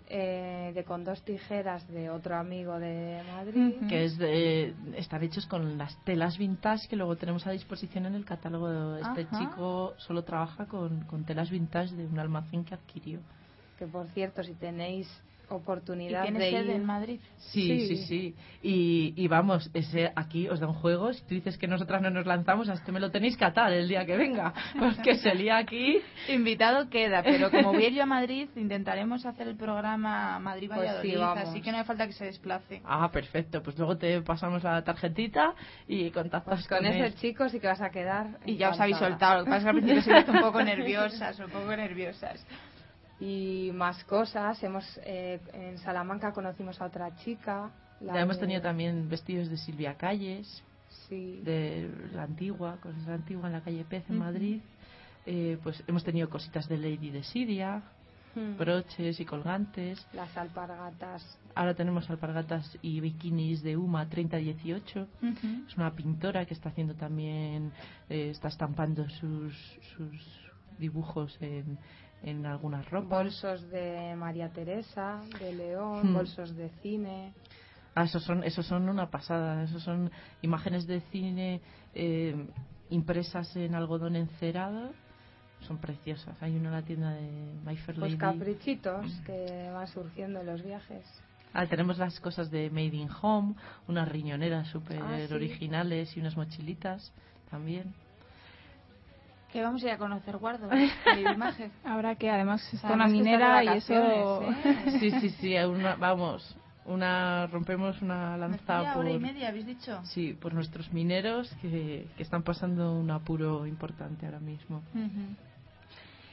Speaker 4: eh, de con dos tijeras de otro amigo de Madrid.
Speaker 3: Que es de, están hechos con las telas vintage que luego tenemos a disposición en el catálogo. Este chico solo trabaja con, con telas vintage de un almacén que adquirió.
Speaker 4: Que por cierto, si tenéis oportunidad
Speaker 2: ¿Y
Speaker 4: de
Speaker 2: sede
Speaker 4: ir.
Speaker 2: en Madrid?
Speaker 3: Sí, sí, sí. Y, y vamos, ese aquí os da un juego. Si tú dices que nosotras no nos lanzamos, a este me lo tenéis que atar el día que venga. Porque se lía aquí.
Speaker 2: Invitado queda, pero como voy a ir yo a Madrid, intentaremos hacer el programa
Speaker 4: Pues
Speaker 2: Madrid-Valladolid,
Speaker 4: sí, vamos.
Speaker 2: así que no hace falta que se desplace.
Speaker 3: Ah, perfecto. Pues luego te pasamos la tarjetita y contactas
Speaker 4: Pues con
Speaker 3: él.
Speaker 4: ese chico sí que vas a quedar.
Speaker 2: Y ya os habéis
Speaker 4: encantada.
Speaker 2: soltado, lo que pasa es que al principio un poco nerviosas, un poco nerviosas.
Speaker 4: Y más cosas. Hemos eh, En Salamanca conocimos a otra chica. la
Speaker 3: Ya hemos
Speaker 4: de-
Speaker 3: tenido también vestidos de Silvia Calles,
Speaker 4: Sí.
Speaker 3: de la antigua, cosas de la antigua en la calle Pez en. Madrid. Eh, pues hemos tenido cositas de Lady de Siria,
Speaker 4: Hmm.
Speaker 3: broches y colgantes.
Speaker 4: Las alpargatas.
Speaker 3: Ahora tenemos alpargatas y bikinis de Uma 3018.
Speaker 2: Ujú.
Speaker 3: Es una pintora que está haciendo también, eh, está estampando sus, sus dibujos en, en algunas ropas.
Speaker 4: Bolsos de María Teresa, de León,
Speaker 3: Hmm.
Speaker 4: bolsos de cine.
Speaker 3: Ah, esos son, esos son una pasada. Esos son imágenes de cine eh, impresas en algodón encerado. Son preciosas. Hay una en la tienda de My Fair
Speaker 4: Pues
Speaker 3: Lady.
Speaker 4: caprichitos que van surgiendo en los viajes.
Speaker 3: Ah, tenemos las cosas de Made in Home, unas riñoneras súper
Speaker 4: Ah, sí.
Speaker 3: originales y unas mochilitas también.
Speaker 2: Que vamos a ir a conocer Guardo, imagen.
Speaker 1: Ahora que además
Speaker 2: está de
Speaker 1: minera y eso...
Speaker 2: ¿eh?
Speaker 3: Sí, sí, sí. una- vamos, una rompemos una lanza
Speaker 2: Media
Speaker 3: por
Speaker 2: hora y media, ¿habéis dicho?
Speaker 3: sí por nuestros mineros que, que están pasando un apuro importante ahora mismo.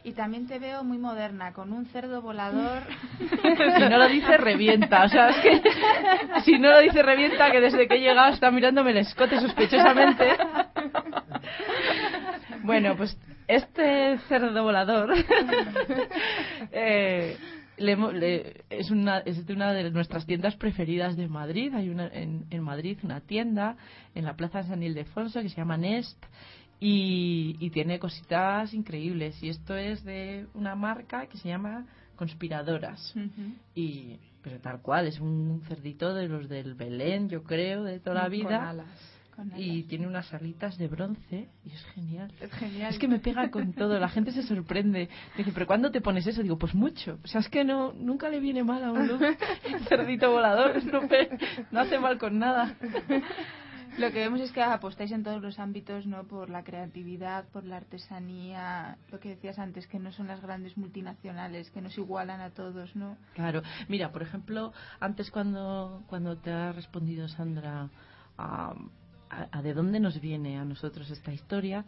Speaker 2: Y también te veo muy moderna, con un cerdo volador.
Speaker 3: Si no lo dice, revienta. O sea, es que si no lo dice, revienta, que desde que he llegado está mirándome el escote sospechosamente. Bueno, pues este cerdo volador eh, le le- es, una, es de una de nuestras tiendas preferidas de Madrid. Hay una en, en Madrid una tienda en la Plaza de San Ildefonso que se llama Nest y, y tiene cositas increíbles. Y esto es de una marca que se llama Conspiradoras. Y, pero tal cual, es un cerdito de los del Belén, yo creo, de toda la
Speaker 4: Con
Speaker 3: vida.
Speaker 4: alas.
Speaker 3: Y tiene unas alitas de bronce y es genial.
Speaker 2: Es genial.
Speaker 3: Es que me pega con todo, la gente se sorprende. Dice, ¿pero cuándo te pones eso? Digo, pues mucho. O sea, es que no, nunca le viene mal a uno. El cerdito volador no, no hace mal con nada.
Speaker 2: Lo que vemos es que apostáis en todos los ámbitos, ¿no? Por la creatividad, por la artesanía, lo que decías antes, que no son las grandes multinacionales, que nos igualan a todos, ¿no?
Speaker 3: Claro, mira, por ejemplo, antes cuando, cuando te ha respondido Sandra a, a- a de dónde nos viene a nosotros esta historia,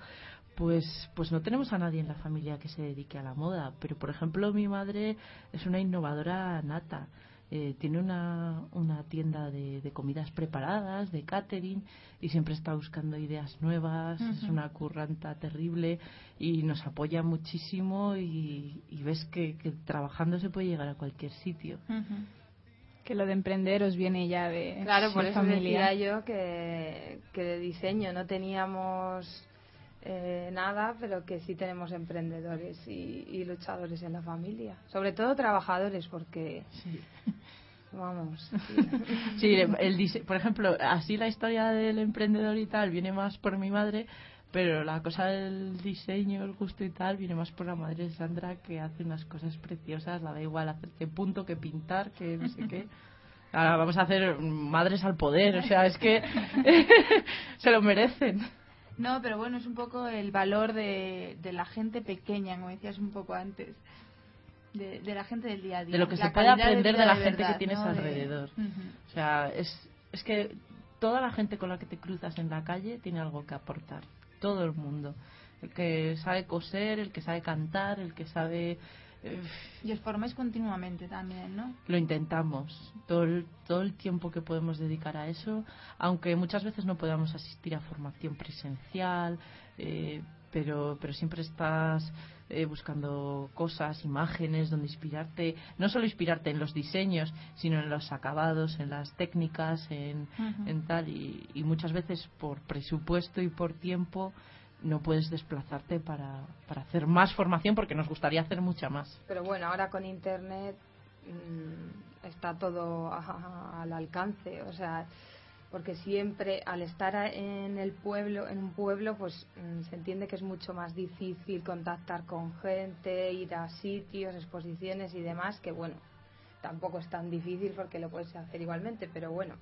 Speaker 3: pues, pues no tenemos a nadie en la familia que se dedique a la moda. Pero, por ejemplo, mi madre es una innovadora nata. Eh, tiene una, una tienda de, de comidas preparadas, de catering, y siempre está buscando ideas nuevas. Es una curranta terrible y nos apoya muchísimo y, y ves que, que trabajando se puede llegar a cualquier sitio.
Speaker 1: Que lo de emprender os viene ya de
Speaker 4: Claro, por eso
Speaker 1: familia.
Speaker 4: decía yo que, que de diseño no teníamos eh, nada, pero que sí tenemos emprendedores y, y luchadores en la familia. Sobre todo trabajadores, porque,
Speaker 3: Sí.
Speaker 4: vamos,
Speaker 3: Sí, el dise- por ejemplo, así la historia del emprendedor y tal viene más por mi madre, pero la cosa del diseño, el gusto y tal viene más por la madre de Sandra que hace unas cosas preciosas, la da igual hacerte punto que pintar, que no sé qué. Ahora vamos a hacer madres al poder, o sea, es que se lo merecen.
Speaker 2: No, pero bueno, es un poco el valor de, de la gente pequeña, como decías un poco antes. De, de la gente del día a día.
Speaker 3: De lo que
Speaker 2: La
Speaker 3: se puede aprender de la gente
Speaker 2: verdad,
Speaker 3: que tienes alrededor. O sea, es, es que toda la gente con la que te cruzas en la calle tiene algo que aportar. Todo el mundo. El que sabe coser, el que sabe cantar, el que sabe... eh,
Speaker 2: Y os formáis continuamente también, ¿no?
Speaker 3: lo intentamos. Todo el, todo el tiempo que podemos dedicar a eso, aunque muchas veces no podamos asistir a formación presencial, eh, pero, pero siempre estás eh, buscando cosas, imágenes donde inspirarte, no solo inspirarte en los diseños, sino en los acabados, en las técnicas, en, tal, y, y muchas veces por presupuesto y por tiempo no puedes desplazarte para, para hacer más formación porque nos gustaría hacer mucha más.
Speaker 4: pero bueno, ahora con internet mm, está todo a- a- al alcance, o sea, porque siempre al estar en el pueblo, en un pueblo, pues mm, se entiende que es mucho más difícil contactar con gente, ir a sitios, exposiciones y demás, que bueno, tampoco es tan difícil porque lo puedes hacer igualmente, pero bueno,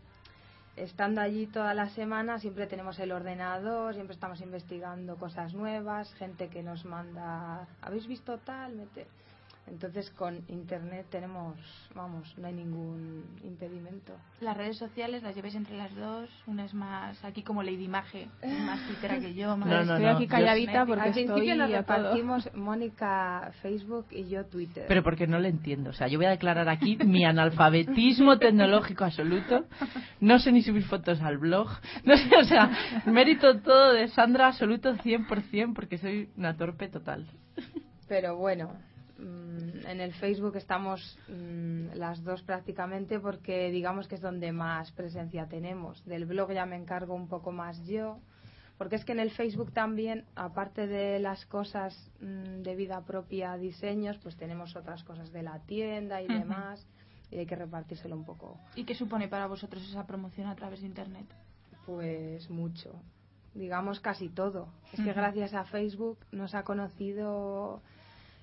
Speaker 4: estando allí toda la semana siempre tenemos el ordenador, siempre estamos investigando cosas nuevas, gente que nos manda, ¿habéis visto tal? Mete. Entonces con internet tenemos, vamos, no hay ningún impedimento.
Speaker 2: Las redes sociales las llevéis entre las dos, una es más aquí como Lady Mage, más twittera que yo, más
Speaker 3: No, no,
Speaker 1: estoy
Speaker 3: no,
Speaker 1: aquí
Speaker 3: yo-
Speaker 1: calladita porque
Speaker 4: Al
Speaker 1: estoy
Speaker 4: principio nos repartimos Mónica Facebook y yo Twitter.
Speaker 3: Pero porque no le entiendo. O sea, yo voy a declarar aquí mi analfabetismo tecnológico absoluto. No sé ni subir fotos al blog. No sé, o sea, mérito todo de Sandra absoluto 100% porque soy una torpe total.
Speaker 4: Pero bueno, mm, en el Facebook estamos mm, las dos prácticamente porque digamos que es donde más presencia tenemos. Del blog ya me encargo un poco más yo, porque es que en el Facebook también, aparte de las cosas mm, de vida propia, diseños, pues tenemos otras cosas de la tienda y demás, y hay que repartírselo un poco,
Speaker 2: ¿Y qué supone para vosotros esa promoción a través de internet?
Speaker 4: pues mucho. Digamos casi todo. Es que gracias a Facebook nos ha conocido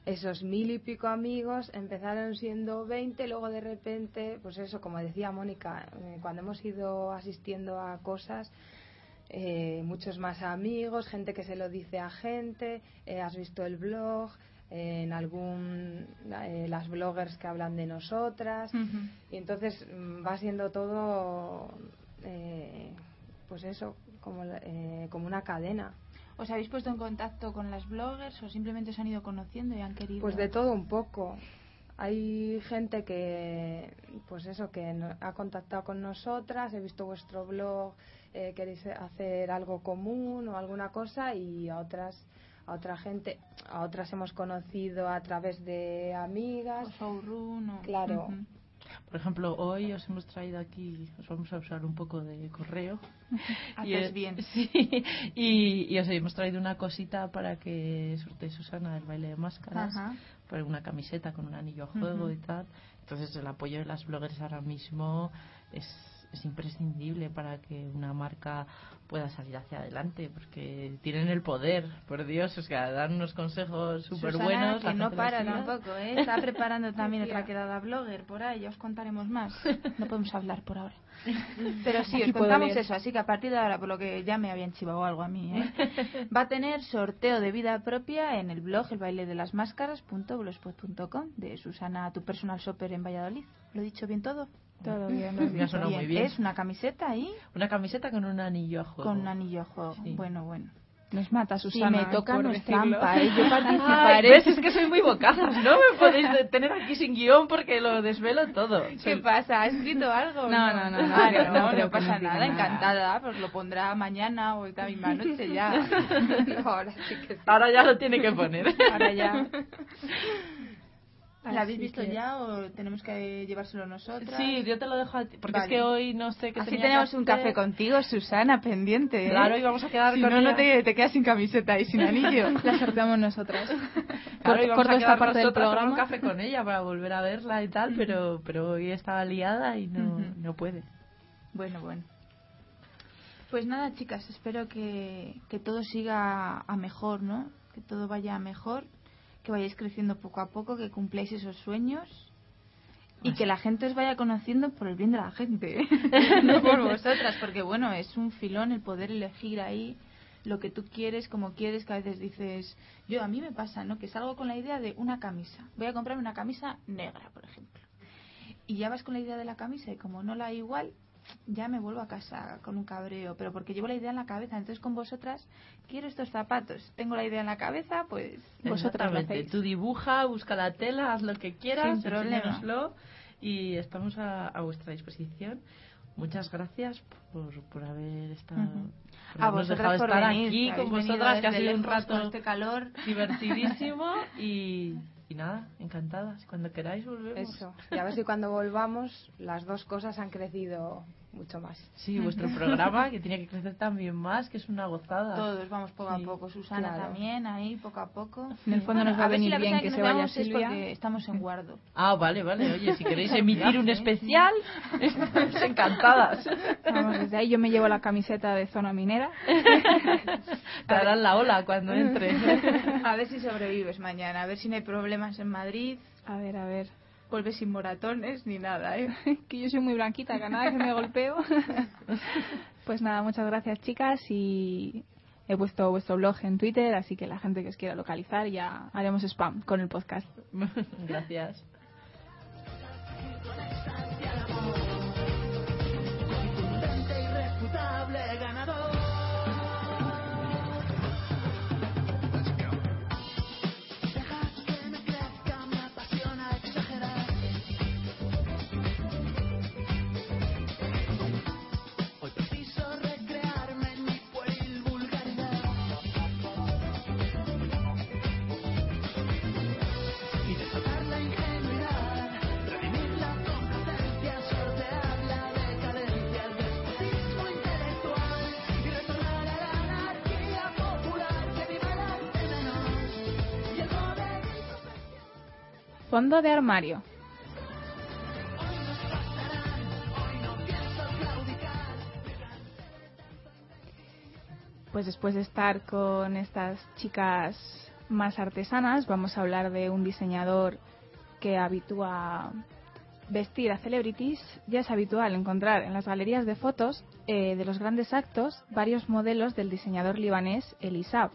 Speaker 4: esos mil y pico amigos empezaron siendo 20, luego de repente, pues eso, como decía Mónica, eh, cuando hemos ido asistiendo a cosas, eh, muchos más amigos, gente que se lo dice a gente, eh, has visto el blog, en algún, eh, las bloggers que hablan de nosotras, y entonces mm, va siendo todo, eh, pues eso, como, como una cadena.
Speaker 2: ¿Os habéis puesto en contacto con las bloggers o simplemente os han ido conociendo y han querido?
Speaker 4: Pues de todo un poco. Hay gente que, pues eso, que ha contactado con nosotras, he visto vuestro blog, eh, queréis hacer algo común o alguna cosa y a otras, a otra gente, a otras hemos conocido a través de amigas.
Speaker 2: O showroom o...
Speaker 4: Claro.
Speaker 3: Por ejemplo, hoy os hemos traído aquí, os vamos a usar un poco de correo.
Speaker 2: Haces bien.
Speaker 3: Sí, y, y os hemos traído una cosita para que sorteéis Susana el baile de máscaras. Por una camiseta con un anillo a juego y tal. Entonces el apoyo de las bloggers ahora mismo es, es imprescindible para que una marca pueda salir hacia adelante, porque tienen el poder, por Dios, o sea, dan unos consejos súper buenos.
Speaker 2: que no para tampoco, ¿eh? Está preparando también otra quedada blogger por ahí, ya os contaremos más. No podemos hablar por ahora. Pero sí,
Speaker 1: Aquí
Speaker 2: os contamos eso, así que a partir de ahora, por lo que ya me habían chivado algo a mí, ¿eh? va a tener sorteo de vida propia en el blog el baile de las máscaras.blogspot.com de Susana, tu personal shopper en Valladolid. ¿Lo he dicho bien todo?
Speaker 1: Todo bien,
Speaker 3: ha sonado muy bien.
Speaker 2: Es una camiseta ahí
Speaker 3: Una camiseta con un anillo a juego.
Speaker 2: con un anillo a juego.
Speaker 3: Sí.
Speaker 2: Bueno, bueno.
Speaker 1: Nos mata Susana.
Speaker 2: me toca
Speaker 1: por
Speaker 2: no es
Speaker 1: decirlo.
Speaker 2: trampa, ¿eh? Yo participaré.
Speaker 3: ¿ves? Es que soy muy bocazas, no me podéis tener aquí sin guion porque lo desvelo todo.
Speaker 2: ¿Qué
Speaker 3: Soy-
Speaker 2: pasa? ¿Ha escrito algo?
Speaker 1: No, no, no, no, creo-
Speaker 2: no,
Speaker 1: no
Speaker 2: no, pasa
Speaker 1: nos
Speaker 2: nada,
Speaker 1: nada.
Speaker 2: encantada. Pues lo pondrá mañana o esta misma noche ya.
Speaker 4: Ahora sí que sí.
Speaker 3: Ahora ya lo tiene que poner.
Speaker 2: Ahora ya. ¿La habéis visto
Speaker 1: que-
Speaker 2: ya o tenemos que llevárselo nosotras?
Speaker 3: Sí, yo te lo dejo a ti, porque
Speaker 2: Vale.
Speaker 3: es que hoy no sé qué
Speaker 2: Así
Speaker 3: que
Speaker 2: tenemos un
Speaker 3: hacer.
Speaker 2: café contigo, Susana, pendiente. ¿eh?
Speaker 3: Claro, y vamos a quedar
Speaker 2: Si
Speaker 3: con
Speaker 2: no, no
Speaker 3: ella.
Speaker 2: te, te quedas sin camiseta y sin anillo.
Speaker 1: La sorteamos nosotras.
Speaker 3: Claro, y vamos a
Speaker 1: esta parte del
Speaker 3: nosotras a tomar un
Speaker 1: programa.
Speaker 3: café con ella para volver a verla y tal, pero pero hoy estaba liada y no, no puede.
Speaker 2: Bueno, bueno. Pues nada, chicas, espero que, que todo siga a mejor, ¿no? Que todo vaya a mejor, que vayáis creciendo poco a poco, que cumpláis esos sueños y que la gente os vaya conociendo por el bien de la gente, no por vosotras, porque bueno, es un filón el poder elegir ahí lo que tú quieres, como quieres, que a veces dices, yo a mí me pasa, ¿no? Que salgo con la idea de una camisa, voy a comprarme una camisa negra, por ejemplo. Y ya vas con la idea de la camisa y como no la hay igual, ya me vuelvo a casa con un cabreo, pero porque llevo la idea en la cabeza. Entonces con vosotras quiero estos zapatos. Tengo la idea en la cabeza, pues vosotras lo hacéis.
Speaker 3: Tú dibuja, busca la tela, haz lo que quieras,
Speaker 2: Sin problema.
Speaker 3: y estamos a, a vuestra disposición. Muchas gracias por, por haber estado
Speaker 2: Ujú.
Speaker 3: por
Speaker 2: A
Speaker 3: habernos
Speaker 2: vosotras
Speaker 3: dejado
Speaker 2: por
Speaker 3: estar
Speaker 2: venir,
Speaker 3: aquí con vosotras, que ha sido un rato
Speaker 2: este calor.
Speaker 3: divertidísimo y, y nada, encantadas. Cuando queráis volvemos.
Speaker 4: Eso. Y a ver si cuando volvamos las dos cosas han crecido mucho más.
Speaker 3: Sí, vuestro programa que tiene que crecer también más, que es una gozada.
Speaker 2: Todos vamos poco
Speaker 3: Sí,
Speaker 2: a poco. Susana
Speaker 4: claro.
Speaker 2: también, ahí poco a poco.
Speaker 1: En el fondo nos va a
Speaker 2: si
Speaker 1: venir
Speaker 2: la
Speaker 1: bien que
Speaker 2: nos
Speaker 1: se vaya
Speaker 2: veamos es
Speaker 1: Silvia.
Speaker 2: porque estamos en guardo.
Speaker 3: Ah, vale, vale. Oye, si queréis emitir un
Speaker 2: Viaje.
Speaker 3: especial, estamos encantadas.
Speaker 1: Vamos, desde ahí yo me llevo la camiseta de zona minera.
Speaker 3: Te harán la ola cuando entre.
Speaker 2: A ver si sobrevives mañana, a ver si no hay problemas en Madrid.
Speaker 1: A ver, a ver.
Speaker 2: Vuelves sin moratones ni nada, ¿eh?
Speaker 1: que yo soy muy blanquita, que nada que me golpeo. pues nada, muchas gracias chicas y he puesto vuestro blog en Twitter, así que la gente que os quiera localizar ya haremos spam con el podcast.
Speaker 3: Gracias.
Speaker 1: Fondo de armario. Pues después de estar con estas chicas más artesanas, vamos a hablar de un diseñador que habitúa vestir a celebrities. Ya es habitual encontrar en las galerías de fotos eh, de los grandes actos varios modelos del diseñador libanés Elisab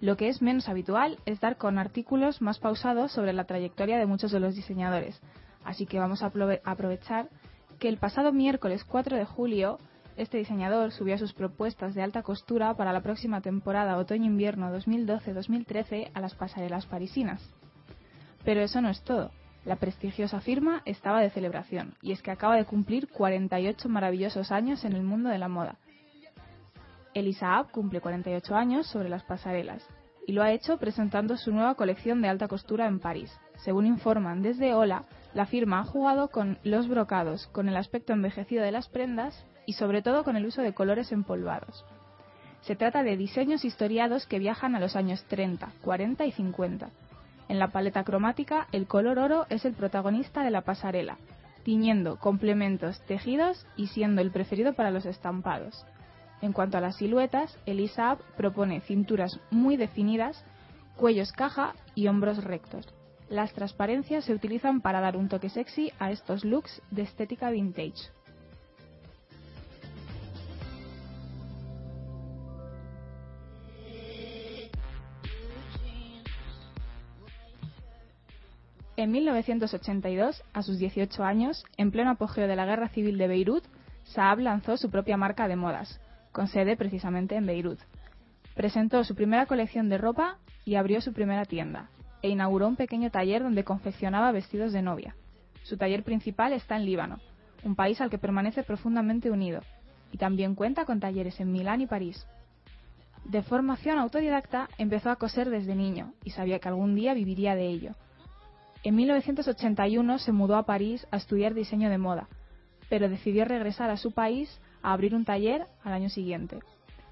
Speaker 1: lo que es menos habitual es dar con artículos más pausados sobre la trayectoria de muchos de los diseñadores. Así que vamos a aprovechar que el pasado miércoles 4 de julio este diseñador subió sus propuestas de alta costura para la próxima temporada otoño-invierno 2012-2013 a las pasarelas parisinas. Pero eso no es todo. La prestigiosa firma estaba de celebración, y es que acaba de cumplir 48 maravillosos años en el mundo de la moda. Elisa cumple 48 años sobre las pasarelas y lo ha hecho presentando su nueva colección de alta costura en París. Según informan desde Hola, la firma ha jugado con los brocados, con el aspecto envejecido de las prendas y sobre todo con el uso de colores empolvados. Se trata de diseños historiados que viajan a los años 30, 40 y 50. En la paleta cromática, el color oro es el protagonista de la pasarela, tiñendo complementos tejidos y siendo el preferido para los estampados. En cuanto a las siluetas, Elisa propone cinturas muy definidas, cuellos caja y hombros rectos. Las transparencias se utilizan para dar un toque sexy a estos looks de estética vintage. En 1982, a sus 18 años, en pleno apogeo de la guerra civil de Beirut, Saab lanzó su propia marca de modas, con sede precisamente en Beirut. Presentó su primera colección de ropa y abrió su primera tienda, e inauguró un pequeño taller donde confeccionaba vestidos de novia. Su taller principal está en Líbano, un país al que permanece profundamente unido, y también cuenta con talleres en Milán y París. De formación autodidacta, empezó a coser desde niño y sabía que algún día viviría de ello. En 1981 se mudó a París a estudiar diseño de moda, pero decidió regresar a su país a abrir un taller al año siguiente.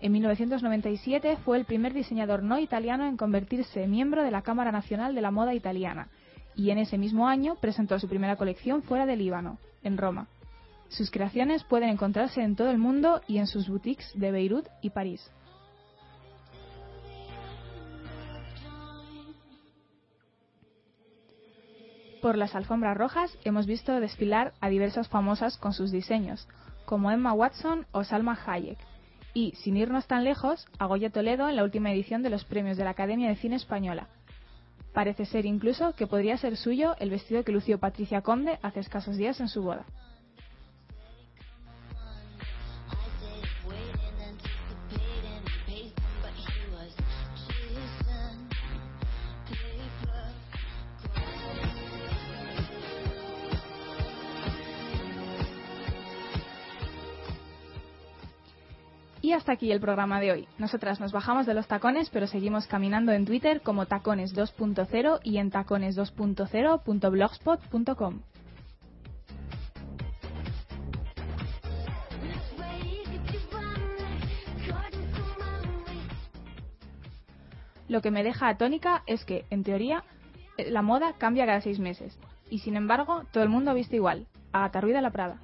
Speaker 1: En 1997 fue el primer diseñador no italiano en convertirse miembro de la Cámara Nacional de la Moda Italiana y en ese mismo año presentó su primera colección fuera de Líbano, en Roma. Sus creaciones pueden encontrarse en todo el mundo y en sus boutiques de Beirut y París. Por las alfombras rojas hemos visto desfilar a diversas famosas con sus diseños, como Emma Watson o Salma Hayek, y, sin irnos tan lejos, a Goya Toledo en la última edición de los premios de la Academia de Cine Española. Parece ser incluso que podría ser suyo el vestido que lució Patricia Conde hace escasos días en su boda. Y hasta aquí el programa de hoy. Nosotras nos bajamos de los tacones, pero seguimos caminando en Twitter como tacones 2.0 y en tacones2.0.blogspot.com. Lo que me deja atónica es que, en teoría, eh, la moda cambia cada seis meses. Y sin embargo, todo el mundo viste igual. A Ruida la Prada.